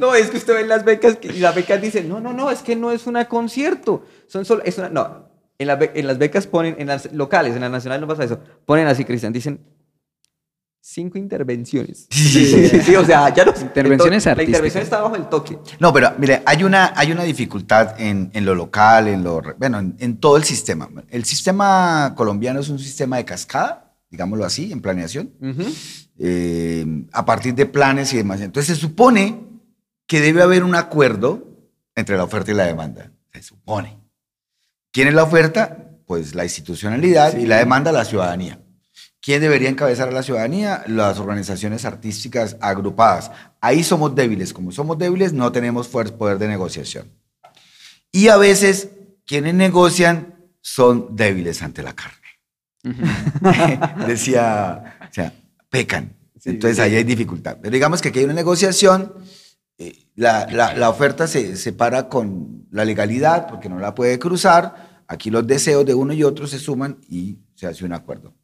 No, es que usted ve en las becas y las becas dicen, no, no, no, es que no es una concierto. Son solo, es una, no. En, la en las becas ponen, en las locales, en las nacionales no pasa eso. Ponen así, Cristian, dicen cinco intervenciones. [LAUGHS] Sí. sí, sí, sí, o sea, ya no. Intervenciones La artísticas. intervención está bajo el toque. No, pero mire, hay una, hay una dificultad en, en lo local, en lo, bueno, en, en todo el sistema. El sistema colombiano es un sistema de cascada, digámoslo así, en planeación, eh, a partir de planes y demás. Entonces se supone que debe haber un acuerdo entre la oferta y la demanda. Se supone. ¿Quién es la oferta? Pues la institucionalidad y la demanda la ciudadanía. ¿Quién debería encabezar a la ciudadanía? Las organizaciones artísticas agrupadas. Ahí somos débiles. Como somos débiles, no tenemos poder de negociación. Y a veces, quienes negocian son débiles ante la carne. [LAUGHS] Decía, o sea, pecan. Entonces ahí hay dificultad. Pero digamos que aquí hay una negociación, eh, la, la- la oferta se separa con la legalidad porque no la puede cruzar, aquí los deseos de uno y otro se suman y se hace un acuerdo.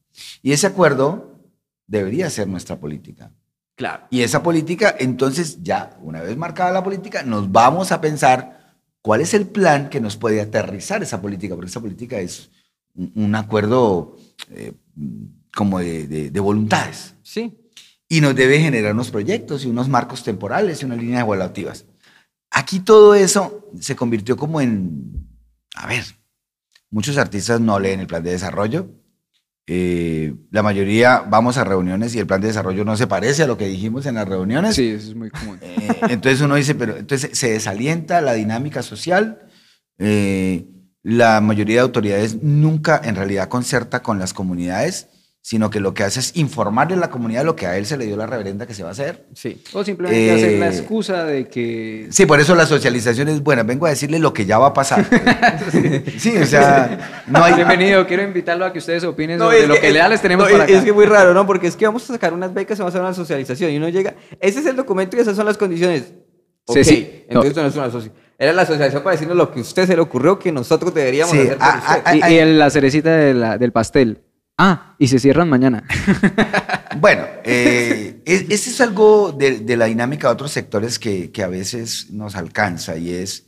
Y ese acuerdo debería ser nuestra política. Claro. Y esa política, entonces ya, una vez marcada la política, nos vamos a pensar cuál es el plan que nos puede aterrizar esa política, porque esa política es un, acuerdo eh, como de, de- de voluntades Sí. y nos debe generar unos proyectos y unos marcos temporales y unas líneas evaluativas. Aquí todo eso se convirtió como en, a ver, muchos artistas no leen el plan de desarrollo. Eh, la mayoría vamos a reuniones y el plan de desarrollo no se parece a lo que dijimos en las reuniones. Sí, eso es muy común. Eh, entonces uno dice, pero entonces se desalienta la dinámica social. eh, la mayoría de autoridades nunca en realidad concerta con las comunidades, sino que lo que hace es informarle a la comunidad lo que a él se le dio la reverenda que se va a hacer. Sí. O simplemente Eh, hacer la excusa de que... Sí, por eso la socialización es buena. Vengo a decirle lo que ya va a pasar. [LAUGHS] [LAUGHS] sí, o sea, no hay... Bienvenido, quiero invitarlo a que ustedes opinen No, sobre es lo que- que ya les tenemos no, para es, acá. es que es muy raro, ¿no? Porque es que vamos a sacar unas becas y vamos a hacer una socialización. Y uno llega, ese es el documento y esas son las condiciones. Sí, Ok, sí. No. Entonces esto no es una asociación. Era la asociación para decirnos lo que a usted se le ocurrió que nosotros deberíamos Sí, hacer por ah, usted. ah, Y, ah, y el- la cerecita de la- del pastel. Ah, y se cierran mañana. [LAUGHS] Bueno, eh, es- ese es algo de, la dinámica de otros sectores que, a veces nos alcanza y es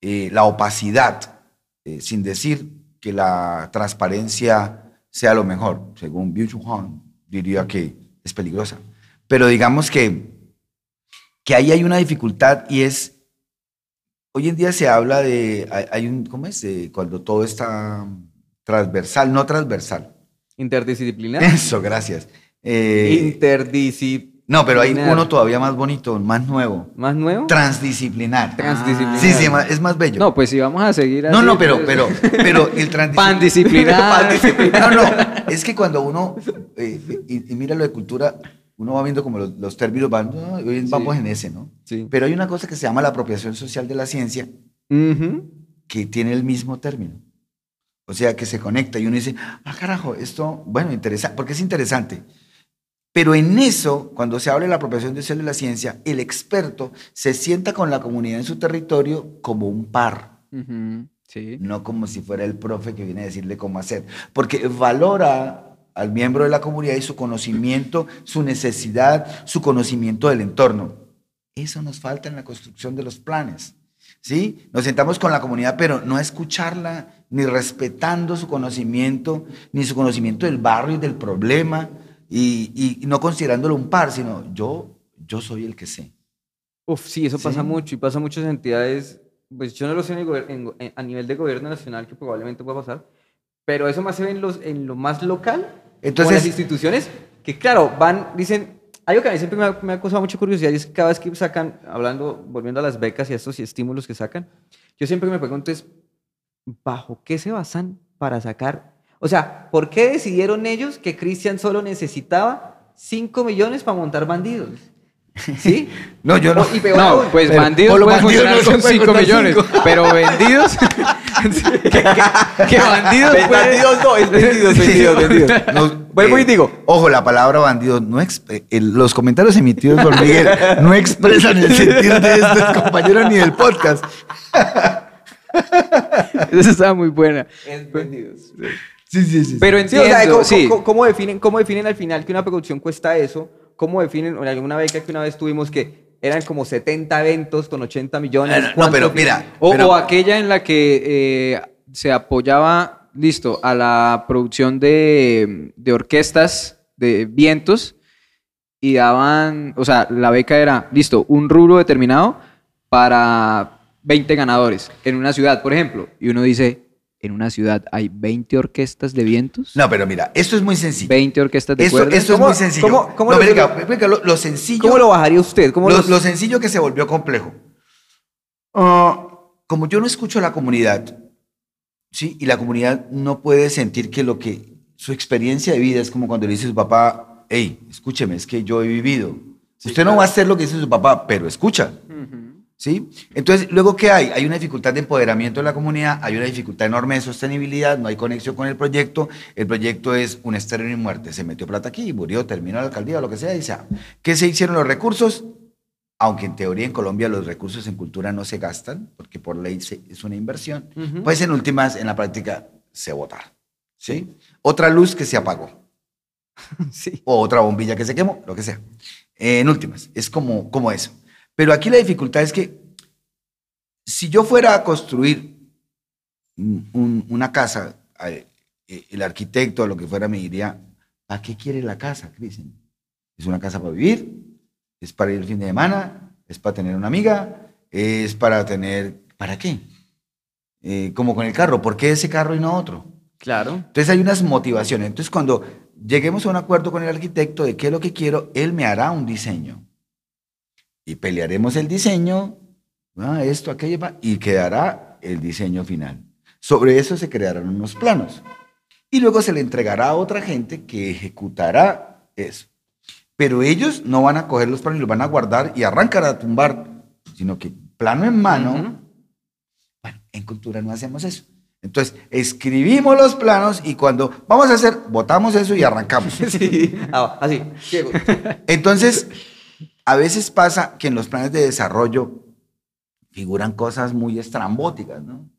eh, la opacidad, eh, sin decir que la transparencia sea lo mejor. Según Byung-Chul Han, diría que es peligrosa. Pero digamos que, que ahí hay una dificultad y es, hoy en día se habla de, un, ¿cómo es? Cuando todo está transversal, no transversal. Interdisciplinar. Eso, gracias. Eh, Interdisciplinar. no, pero hay uno todavía más bonito, más nuevo. ¿Más nuevo? Transdisciplinar. Transdisciplinar. Sí, sí, es más bello. No, pues si vamos a seguir así... no, no, pero, pues- pero, pero el [LAUGHS] Pandisciplinar. [LAUGHS] No, no, es que cuando uno, eh, y, y mira lo de cultura, uno va viendo como los, los términos van, "Ah, hoy vamos en ese, ¿no? Sí. Pero hay una cosa que se llama la apropiación social de la ciencia, Ujú. que tiene el mismo término. O sea, que se conecta y uno dice, ah, carajo, esto, bueno, interesante, porque es interesante. Pero en eso, cuando se habla de la apropiación de de la ciencia, el experto se sienta con la comunidad en su territorio como un par. sí. No como si fuera el profe que viene a decirle cómo hacer. Porque valora al miembro de la comunidad y su conocimiento, su necesidad, su conocimiento del entorno. Eso nos falta en la construcción de los planes. ¿Sí? Nos sentamos con la comunidad, pero no escucharla, ni respetando su conocimiento, ni su conocimiento del barrio y del problema, y, no considerándolo un par, sino yo, yo soy el que sé. Uf, sí, eso pasa mucho y pasa muchas entidades, pues yo no lo sé a nivel de gobierno nacional, que probablemente pueda pasar, pero eso más se ve en, los, en lo más local, entonces las instituciones, que claro, van, dicen, algo que a mí siempre me ha, causado mucha curiosidad y es que cada vez que sacan, hablando, volviendo a las becas y a estos estímulos que sacan, yo siempre me pregunto es, ¿bajo qué se basan para sacar o sea, ¿por qué decidieron ellos que Cristian solo necesitaba 5 millones para montar bandidos? ¿Sí? [LAUGHS] No, yo no. no, pues bandidos pueden funcionar con 5 millones, pero vendidos. ¿Qué, bandidos? Bandidos no, es vendidos, [LAUGHS] vendidos, [LAUGHS] vendidos. Vuelvo y eh, digo. Ojo, la palabra bandido, no eh, los comentarios emitidos por Miguel no expresan el sentir de estos compañeros ni del podcast. Esa estaba muy buena. Es vendidos. Sí, sí, sí. Pero entiendo, ¿cómo, definen, ¿cómo definen al final que una producción cuesta eso? ¿Cómo definen, en alguna beca que una vez tuvimos que eran como 70 eventos con 80 millones? No, pero mira. O, aquella en la que eh, se apoyaba, listo, a la producción de, de orquestas de vientos y daban, o sea, la beca era, listo, un rubro determinado para 20 ganadores en una ciudad, por ejemplo. Y uno dice, en una ciudad hay 20 orquestas de vientos. No, pero mira, esto es muy sencillo. 20 orquestas de eso, cuerdas. Eso es muy sencillo. ¿Cómo, lo, lo, sencillo. ¿Cómo lo bajaría usted? ¿Cómo lo, sencillo que se volvió complejo. Ah, como yo no escucho a la comunidad, ¿sí? Y la comunidad no puede sentir que lo que su experiencia de vida es como cuando le dice a su papá, hey, escúcheme, es que yo he vivido. Usted no va a hacer lo que dice su papá, pero escucha. ¿Sí? Entonces, luego, ¿qué hay? Hay una dificultad de empoderamiento de la comunidad, hay una dificultad enorme de sostenibilidad, no hay conexión con el proyecto, el proyecto es un estéreo y muerte, se metió plata aquí, murió, terminó la alcaldía, lo que sea, y se ¿Qué se hicieron los recursos? Aunque en teoría en Colombia los recursos en cultura no se gastan, porque por ley es una inversión, pues en últimas, en la práctica, se votaron. ¿sí? Otra luz que se apagó. [LAUGHS] sí. O otra bombilla que se quemó, lo que sea. en últimas, es como, como eso. Pero aquí la dificultad es que si yo fuera a construir una casa, eh, el arquitecto o lo que fuera me diría, ¿para qué quiere la casa, Cristian? ¿Es una casa para vivir? ¿Es para ir el fin de semana? ¿Es para tener una amiga? ¿Es para tener... ¿Para qué? Eh, como con el carro, ¿por qué ese carro y no otro? Claro. Entonces hay unas motivaciones. Entonces cuando lleguemos a un acuerdo con el arquitecto de qué es lo que quiero, él me hará un diseño y pelearemos el diseño, esto, aquello, y quedará el diseño final. Sobre eso se crearán unos planos. Y luego se le entregará a otra gente que ejecutará eso. Pero ellos no van a coger los planos y los van a guardar y arrancar a tumbar, sino que plano en mano. Bueno, en cultura no hacemos eso. Entonces, escribimos los planos y cuando vamos a hacer, votamos eso y arrancamos. [LAUGHS] Sí, ah, así, Entonces, a veces pasa que en los planes de desarrollo figuran cosas muy estrambóticas, ¿no?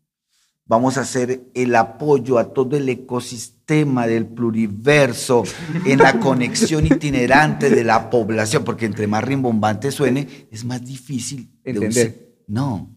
Vamos a hacer el apoyo a todo el ecosistema del pluriverso en la conexión itinerante de la población, porque entre más rimbombante suene, es más difícil entender. no,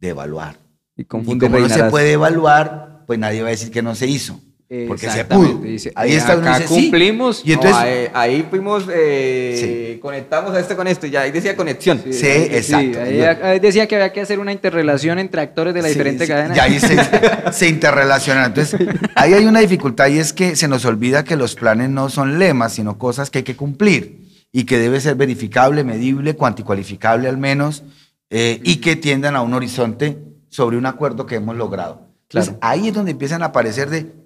de evaluar. Y, y como no se puede evaluar, pues nadie va a decir que no se hizo. Porque se pudo. ahí está acá cumplimos. Y entonces, ahí, fuimos, eh, conectamos a este con esto, y ahí decía conexión. Sí, exacto. ahí, decía que había que hacer una interrelación entre actores de la diferente cadena. Y ahí se, [LAUGHS] se interrelacionan. Entonces, ahí hay una dificultad y es que se nos olvida que los planes no son lemas, sino cosas que hay que cumplir y que debe ser verificable, medible, cuanticualificable al menos, eh, y que tiendan a un horizonte sobre un acuerdo que hemos logrado. Entonces, ahí es donde empiezan a aparecer de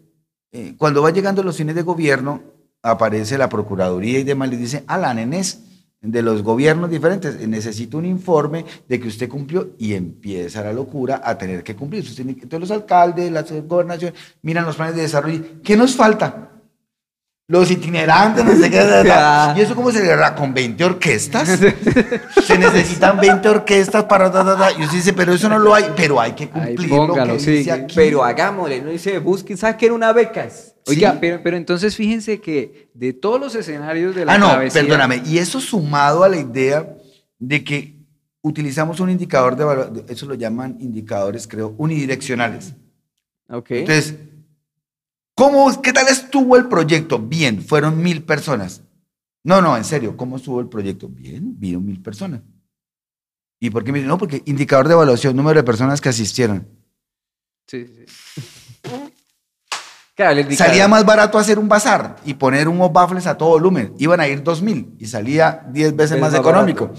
eh, cuando va llegando los fines de gobierno, aparece la Procuraduría y demás, le dice, Alan, es de los gobiernos diferentes, necesito un informe de que usted cumplió y empieza la locura a tener que cumplir. Entonces los alcaldes, las gobernaciones, miran los planes de desarrollo. ¿Qué nos falta? Los itinerantes, no sé qué. [LAUGHS] ¿Y eso cómo se le ¿Con 20 orquestas? [LAUGHS] se necesitan 20 orquestas para... Da, da, da. Y usted dice, pero eso no lo hay. Pero hay que cumplir póngalo, lo que sí. dice aquí. Pero hagámosle, no dice, busquen, saquen una becas. Oiga, Sí. pero, pero entonces fíjense que de todos los escenarios de la Ah, no, travesía- perdóname. Y eso sumado a la idea de que utilizamos un indicador de valor, eso lo llaman indicadores, creo, unidireccionales. Ok. Entonces, ¿cómo, ¿qué tal estuvo el proyecto? Bien, fueron mil personas. No, no, en serio, ¿cómo estuvo el proyecto? Bien, vieron mil personas. ¿Y por qué me? No, porque indicador de evaluación, número de personas que asistieron. Sí, sí. Claro, el Salía más barato hacer un bazar y poner unos baffles a todo volumen. Iban a ir dos mil y salía diez veces más más económico.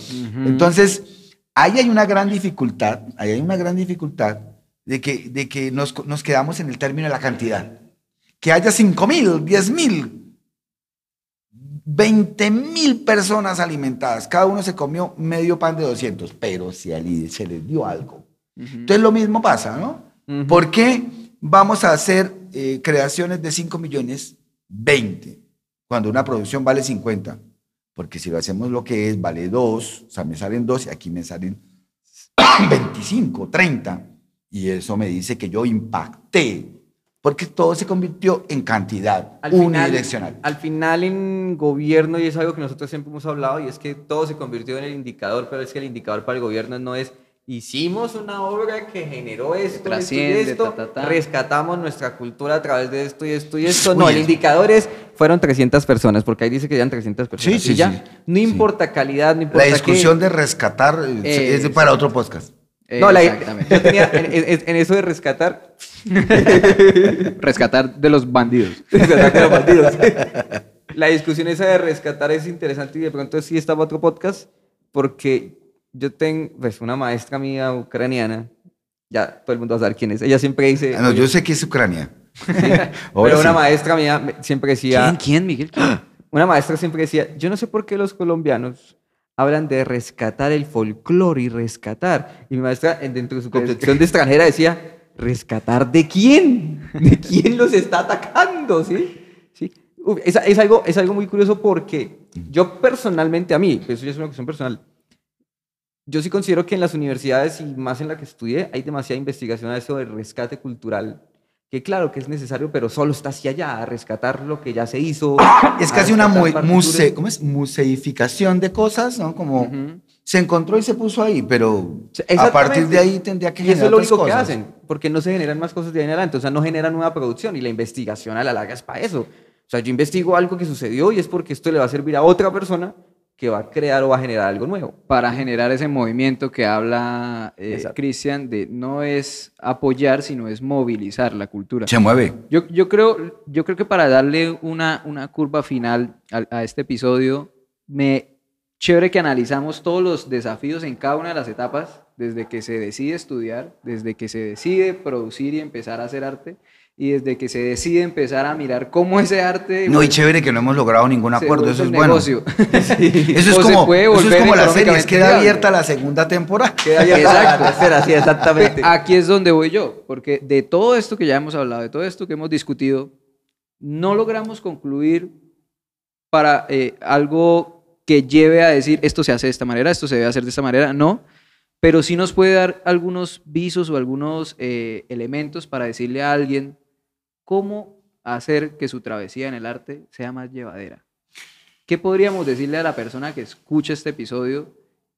Entonces, ahí hay una gran dificultad, ahí hay una gran dificultad de que, de que nos, nos quedamos en el término de la cantidad. Que haya 5 mil, 10 mil, 20 mil personas alimentadas. Cada uno se comió medio pan de 200, pero si al líder se les dio algo. Entonces lo mismo pasa, ¿no? Ujú. ¿Por qué vamos a hacer eh, creaciones de 5 millones 20 cuando una producción vale 50? Porque si lo hacemos lo que es, vale 2, o sea, me salen 2 y aquí me salen [COUGHS] 25, 30. Y eso me dice que yo impacté, porque todo se convirtió en cantidad al final, unidireccional. al final en gobierno, y es algo que nosotros siempre hemos hablado, y es que todo se convirtió en el indicador, pero es que el indicador para el gobierno no es hicimos una obra que generó esto, esto y esto, ta, ta, ta. rescatamos nuestra cultura a través de esto y esto y esto. no, Uy, el indicador es, fueron 300 personas, porque ahí dice que eran 300 personas. Sí, y sí, ya, sí. no Sí. importa calidad, no La importa qué. discusión de rescatar eh, es Exacto. para otro podcast. No, la, Exactamente. yo tenía, en, en- en eso de rescatar, [LAUGHS] Rescatar de los bandidos. Rescatar de los bandidos. La discusión esa de rescatar es interesante y de pronto sí está para otro podcast, porque yo tengo pues, una maestra mía ucraniana, ya todo el mundo va a saber quién es, ella siempre dice, Ah, no, yo sé que es Ucrania. [LAUGHS] Ahora pero una sí. maestra mía siempre decía, ¿Quién, quién, Miguel? ¿Quién? una maestra siempre decía, yo no sé por qué los colombianos hablan de rescatar el folclore y rescatar. Y mi maestra, en- dentro de su concepción de extranjera, decía, ¿rescatar de quién? [LAUGHS] ¿De quién los está atacando? ¿Sí? ¿Sí? Uf, es, es algo, es algo muy curioso porque yo personalmente, a mí, eso ya es una cuestión personal, yo sí considero que en las universidades y más en la que estudié hay demasiada investigación a eso del rescate cultural, que claro que es necesario, pero solo está hacia allá, a rescatar lo que ya se hizo. [COUGHS] Es casi una mu- muse, ¿cómo es? museificación de cosas, ¿no? Como Ujú. se encontró y se puso ahí, pero a partir de ahí tendría que Y eso generar es lo único que cosas. hacen, porque no se generan más cosas de ahí en adelante, o sea, no generan nueva producción y la investigación a la larga es para eso. O sea, yo investigo algo que sucedió y es porque esto le va a servir a otra persona que va a crear o va a generar algo nuevo. Para generar ese movimiento que habla eh. Cristian de no es apoyar, sino es movilizar la cultura. Se mueve. Yo, yo, creo, yo creo que para darle una, una curva final a, a este episodio, me chévere que analizamos todos los desafíos en cada una de las etapas, desde que se decide estudiar, desde que se decide producir y empezar a hacer arte, y desde que se decide empezar a mirar cómo ese arte... No, y chévere que no hemos logrado ningún acuerdo, eso es bueno. negocio. [LAUGHS] [LAUGHS] Eso es O como, eso es como la serie, es queda abierta la segunda temporada. Queda abierta la Exacto. tercera, sí, exactamente. Aquí es donde voy yo, porque de todo esto que ya hemos hablado, de todo esto que hemos discutido, no logramos concluir para eh, algo que lleve a decir esto se hace de esta manera, esto se debe hacer de esta manera, no, pero sí nos puede dar algunos visos o algunos eh, elementos para decirle a alguien cómo hacer que su travesía en el arte sea más llevadera. ¿Qué podríamos decirle a la persona que escucha este episodio,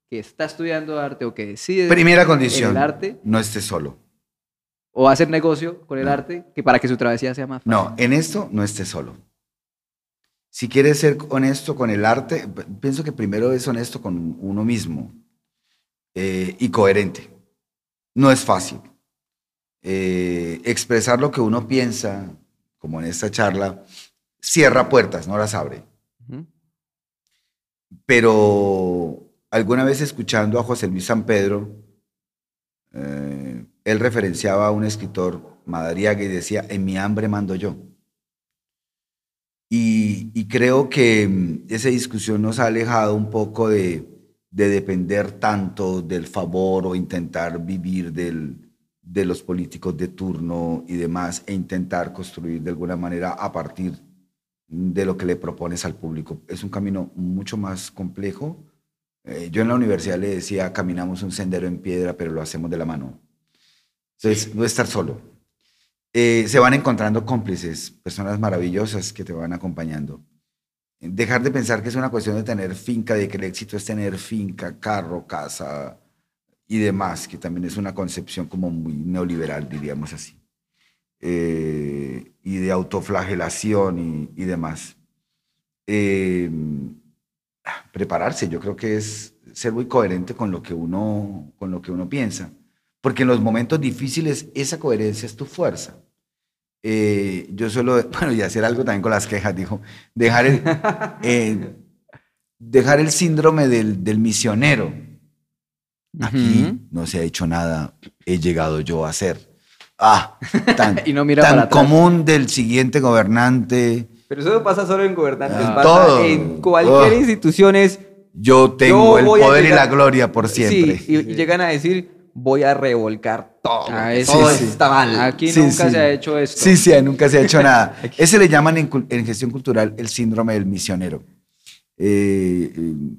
que está estudiando arte o que decide Primera condición, el arte no estés solo. o hacer negocio con el No. arte que para que su travesía sea más fácil? No, en esto no estés solo. Si quieres ser honesto con el arte, pienso que primero es honesto con uno mismo eh, y coherente. No es fácil. Eh, expresar lo que uno piensa, como en esta charla, cierra puertas, no las abre. Pero alguna vez escuchando a José Luis San Pedro, eh, él referenciaba a un escritor, Madariaga, y decía, en mi hambre mando yo. Y, y creo que mm, esa discusión nos ha alejado un poco de, de depender tanto del favor o intentar vivir del, de los políticos de turno y demás, e intentar construir de alguna manera a partir de lo que le propones al público. Es un camino mucho más complejo. Eh, yo en la universidad le decía, caminamos un sendero en piedra, pero lo hacemos de la mano. Entonces, no estar solo. Eh, se van encontrando cómplices, personas maravillosas que te van acompañando. Dejar de pensar que es una cuestión de tener finca, de que el éxito es tener finca, carro, casa y demás, que también es una concepción como muy neoliberal, diríamos así. Eh, y de autoflagelación y, demás. Eh, prepararse, yo creo que es ser muy coherente con lo que uno, con lo que uno piensa, porque en los momentos difíciles esa coherencia es tu fuerza. Eh, yo suelo, [LAUGHS] bueno, y hacer algo también con las quejas, dijo, dejar el, [LAUGHS] dejar el síndrome del, del misionero. Aquí no se ha hecho nada, he llegado yo a ser ah, tan, [LAUGHS] y no mira tan común del siguiente gobernante. Pero eso no pasa solo en gobernantes, ah, pasa en cualquier oh. institución es... Yo tengo el poder y la gloria por siempre. Sí, y, llegan a decir, voy a revolcar todo. Ah, todo está mal. Aquí nunca se ha hecho esto. Sí, sí, nunca se ha hecho [LAUGHS] nada. Ese le llaman en, gestión cultural el síndrome del misionero. Eh,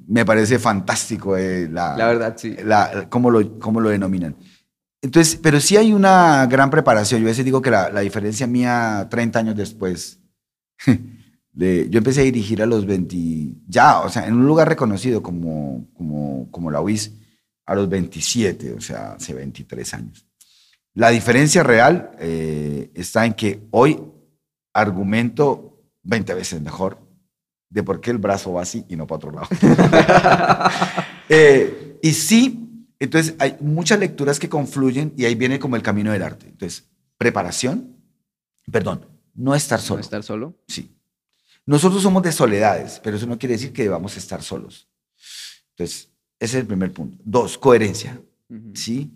me parece fantástico eh, la, la, verdad, sí. La, cómo, lo, cómo lo denominan. Entonces, pero sí hay una gran preparación. Yo a veces digo que la, diferencia mía 30 años después, [LAUGHS] de, yo empecé a dirigir a los 20, ya, o sea, en un lugar reconocido como, como, como la UIS, a los 27, o sea, hace 23 años. La diferencia real eh, está en que hoy argumento 20 veces mejor de por qué el brazo va así y no para otro lado. [LAUGHS] Eh, y sí, entonces, hay muchas lecturas que confluyen y ahí viene como el camino del arte. Entonces, preparación, perdón, no estar solo. ¿No estar solo? Sí. Nosotros somos de soledades, pero eso no quiere decir que debamos estar solos. Entonces, ese es el primer punto. Dos, coherencia. ¿Sí?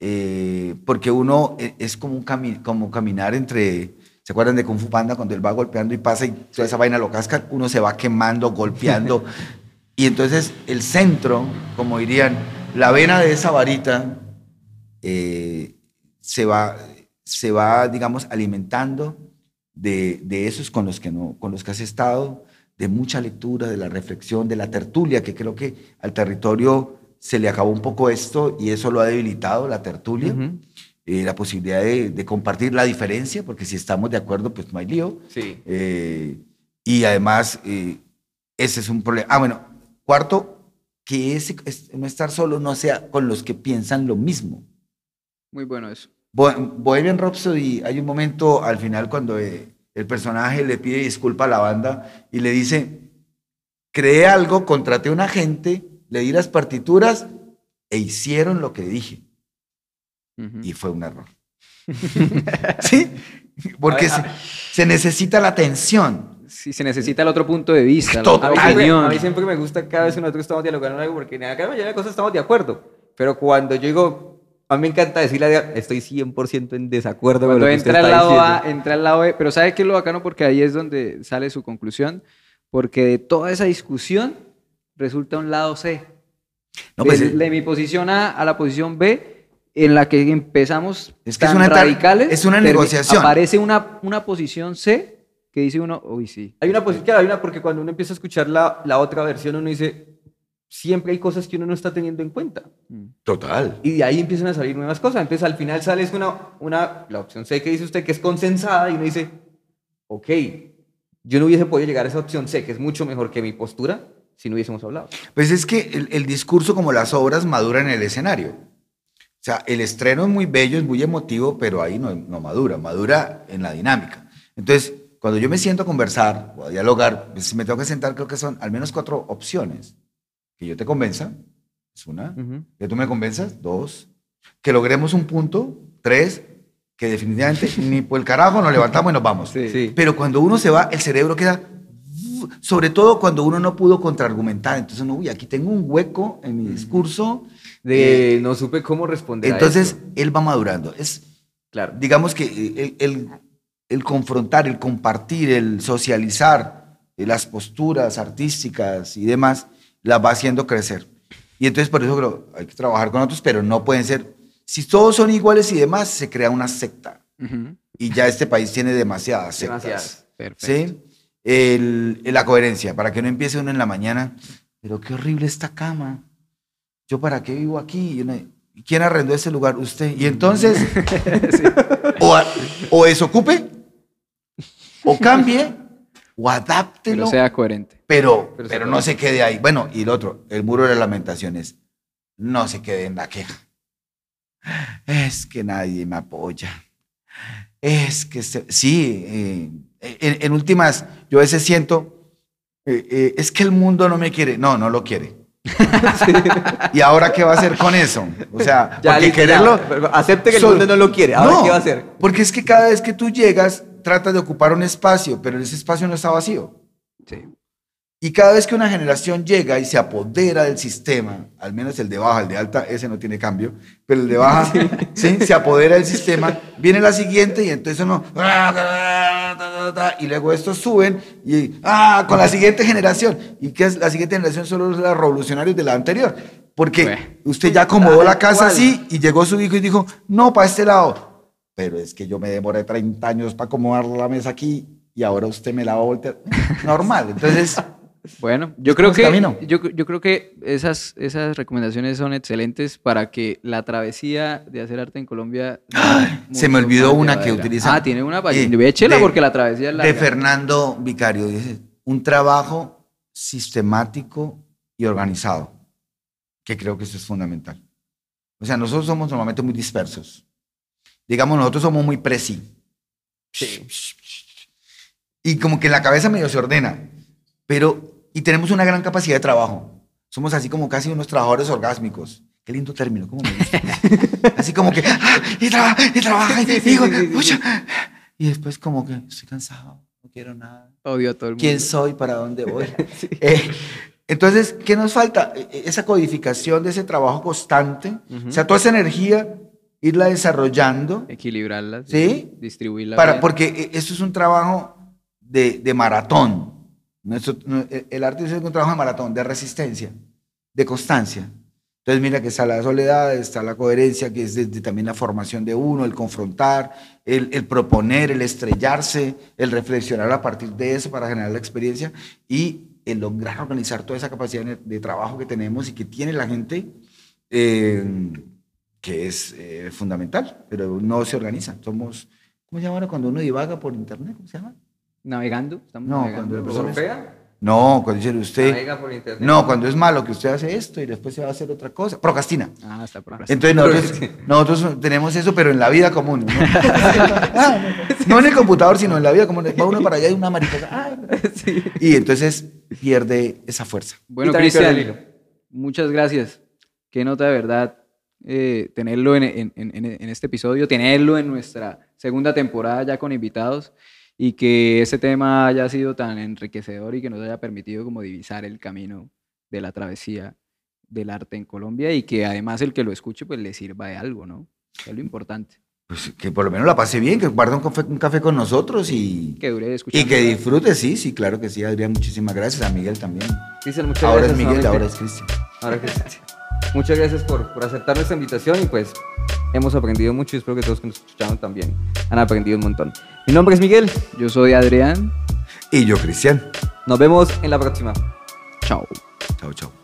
Eh, porque uno e, es como, un como caminar entre, ¿se acuerdan de Kung Fu Panda cuando él va golpeando y pasa y toda esa vaina lo casca? Uno se va quemando, golpeando. [LAUGHS] y entonces el centro, como dirían, la vena de esa varita eh, se, va, se va, digamos, alimentando de, esos con los, que no, con los que has estado, de mucha lectura, de la reflexión, de la tertulia, que creo que al territorio se le acabó un poco esto y eso lo ha debilitado, la tertulia. Eh, la posibilidad de, compartir la diferencia, porque si estamos de acuerdo, pues no hay lío. Sí. Eh, y además, ese es un problema. Ah, bueno, cuarto, que ese, no estar solo no sea con los que piensan lo mismo. Muy bueno eso. Bohemian Rhapsody, hay un momento al final cuando eh, el personaje le pide disculpa a la banda y le dice, creé algo, contraté a un agente, le di las partituras e hicieron lo que dije. Y fue un error. [LAUGHS] ¿Sí? Porque se, necesita la atención si se necesita el otro punto de vista, la otra opinión. A mí siempre me gusta cada vez que nosotros estamos dialogando algo, porque en la mayoría de cosas estamos de acuerdo. Pero cuando yo digo, a mí me encanta decirle, estoy 100% en desacuerdo con lo que entra al lado A, entra al lado B, pero ¿sabe qué es lo bacano? Porque ahí es donde sale su conclusión, porque de toda esa discusión resulta un lado C. No, pues, de, mi posición A a la posición B, en la que empezamos es que es una radicales. Es una negociación. Aparece una, una posición C que dice uno, uy, sí. Hay una posición, hay una, porque cuando uno empieza a escuchar la, la otra versión, uno dice, siempre hay cosas que uno no está teniendo en cuenta. Mm. Total. Y de ahí empiezan a salir nuevas cosas. Entonces, al final sale una, una, la opción C que dice usted que es consensada y uno dice, ok, yo no hubiese podido llegar a esa opción C, que es mucho mejor que mi postura, si no hubiésemos hablado. Pues es que el, el discurso, como las obras, madura en el escenario. O sea, el estreno es muy bello, es muy emotivo, pero ahí no, no madura, madura en la dinámica. Entonces, cuando yo me siento a conversar o a dialogar, pues, si me tengo que sentar, creo que son al menos cuatro opciones. Que yo te convenza, es una. Que tú me convenzas, dos. Que logremos un punto, tres. Que definitivamente [LAUGHS] ni por el carajo nos levantamos y nos vamos. Pero cuando uno se va, el cerebro queda sobre todo cuando uno no pudo contraargumentar. Entonces, uno, uy, aquí tengo un hueco en mi discurso. De no supe cómo responder. Entonces, él va madurando. Es, claro. digamos que el, el confrontar, el compartir, el socializar eh, las posturas artísticas y demás, las va haciendo crecer. Y entonces por eso creo, hay que trabajar con otros, pero no pueden ser, si todos son iguales y demás, se crea una secta. Y ya este país tiene demasiadas sectas. Demasiadas. Perfecto. ¿sí? el- la coherencia, para que no empiece uno en la mañana, pero qué horrible esta cama. ¿Yo para qué vivo aquí? Y uno, ¿y ¿Quién arrendó ese lugar? Usted. Y entonces, [LAUGHS] o, o desocupe, o cambie, o adáptelo, Pero sea coherente. pero, Pero no se quede ahí. Bueno, y el otro, el muro de las lamentaciones, no se quede en la queja. Es que nadie me apoya. Es que sí, eh, en, en últimas, yo a veces siento, eh, eh, es que el mundo no me quiere. No, no lo quiere. [LAUGHS] ¿Y ahora qué va a hacer con eso? O sea, [LAUGHS] Ya, porque listo, quererlo. Acepte que el mundo no lo quiere. Ahora, No, ¿qué va a hacer? Porque es que cada vez que tú llegas, tratas de ocupar un espacio, pero ese espacio no está vacío. Sí. Y cada vez que una generación llega y se apodera del sistema, al menos el de baja, el de alta, ese no tiene cambio, pero el de baja [LAUGHS] ¿sí? se apodera del sistema, viene la siguiente y entonces uno... Y luego estos suben y ah, con la siguiente generación. ¿Y qué es la siguiente generación? Solo los revolucionarios de la anterior. Porque Bueno. usted ya acomodó la casa así y llegó su hijo y dijo, no, para este lado. Pero es que yo me demoré 30 años para acomodar la mesa aquí y ahora usted me la va a voltear. Normal. Entonces... [LAUGHS] Bueno, yo creo que yo, yo creo que esas, esas recomendaciones son excelentes para que la travesía de hacer arte en Colombia se me olvidó una que utiliza- Ah, tiene una Eh, échela de- porque la travesía es de larga. Fernando Vicario. Dice, un trabajo sistemático y organizado, que creo que eso es fundamental. O sea, nosotros somos normalmente muy dispersos. Digamos, nosotros somos muy presi. Y como que la cabeza medio se ordena, pero, y tenemos una gran capacidad de trabajo. Somos así como casi unos trabajadores orgásmicos. Qué lindo término, cómo me gusta. [LAUGHS] así como que, ah, y trabaja, y trabaja, y digo, "Pucha". y después como que estoy cansado, no quiero nada. Odio a todo el mundo. ¿Quién soy? ¿Para dónde voy? [LAUGHS] Eh, entonces, ¿qué nos falta? Eh, Esa codificación de ese trabajo constante. O sea, toda esa energía, irla desarrollando, Equilibrarla. ¿Sí? Distribuirla. para, bien. porque eh, esto es un trabajo de, de maratón. Nuestro- no, el- arte es un trabajo de maratón, de resistencia, de constancia. Entonces, mira que está la soledad, está la coherencia, que es también la formación de uno, el confrontar, el, el proponer, el estrellarse, el reflexionar a partir de eso para generar la experiencia y el lograr organizar toda esa capacidad de, trabajo que tenemos y que tiene la gente, eh, que es eh, fundamental, pero no se organiza. Somos, ¿cómo se llama cuando uno divaga por internet? ¿Cómo se llama? Navegando. Estamos No, navegando. cuando la persona- ¿Golpea? No, cuando dice usted... Navega por internet. No, cuando es malo que usted hace esto y después se va a hacer otra cosa. Procrastina. Ah, está por Entonces nosotros, nosotros tenemos eso, pero en la vida común. ¿no? Ah, [LAUGHS] no, en el computador, sino en la vida común. Va uno para allá y una mariposa. Y entonces pierde esa fuerza. Bueno, Cristian, muchas gracias. Qué nota de verdad eh, tenerlo en, en- en- en este episodio, tenerlo en nuestra segunda temporada ya con invitados y que ese tema haya sido tan enriquecedor y que nos haya permitido como divisar el camino de la travesía del arte en Colombia y que además el que lo escuche pues le sirva de algo, ¿no? Es lo importante. Pues que por lo menos la pase bien, que guarde un café, un café con nosotros y, Que dure y escuchando. que disfrute. Sí, sí, claro que sí, Adrián. Muchísimas gracias. A Miguel también. Cristian, muchas Ahora es gracias. Miguel, ahora es Cristian. Ahora Cristian. Muchas gracias por, por aceptar nuestra invitación y pues hemos aprendido mucho y espero que todos que nos escucharon también han aprendido un montón. Mi nombre es Miguel. Yo soy Adrián. Y yo, Cristian. Nos vemos en la próxima. Chao. Chao, chao.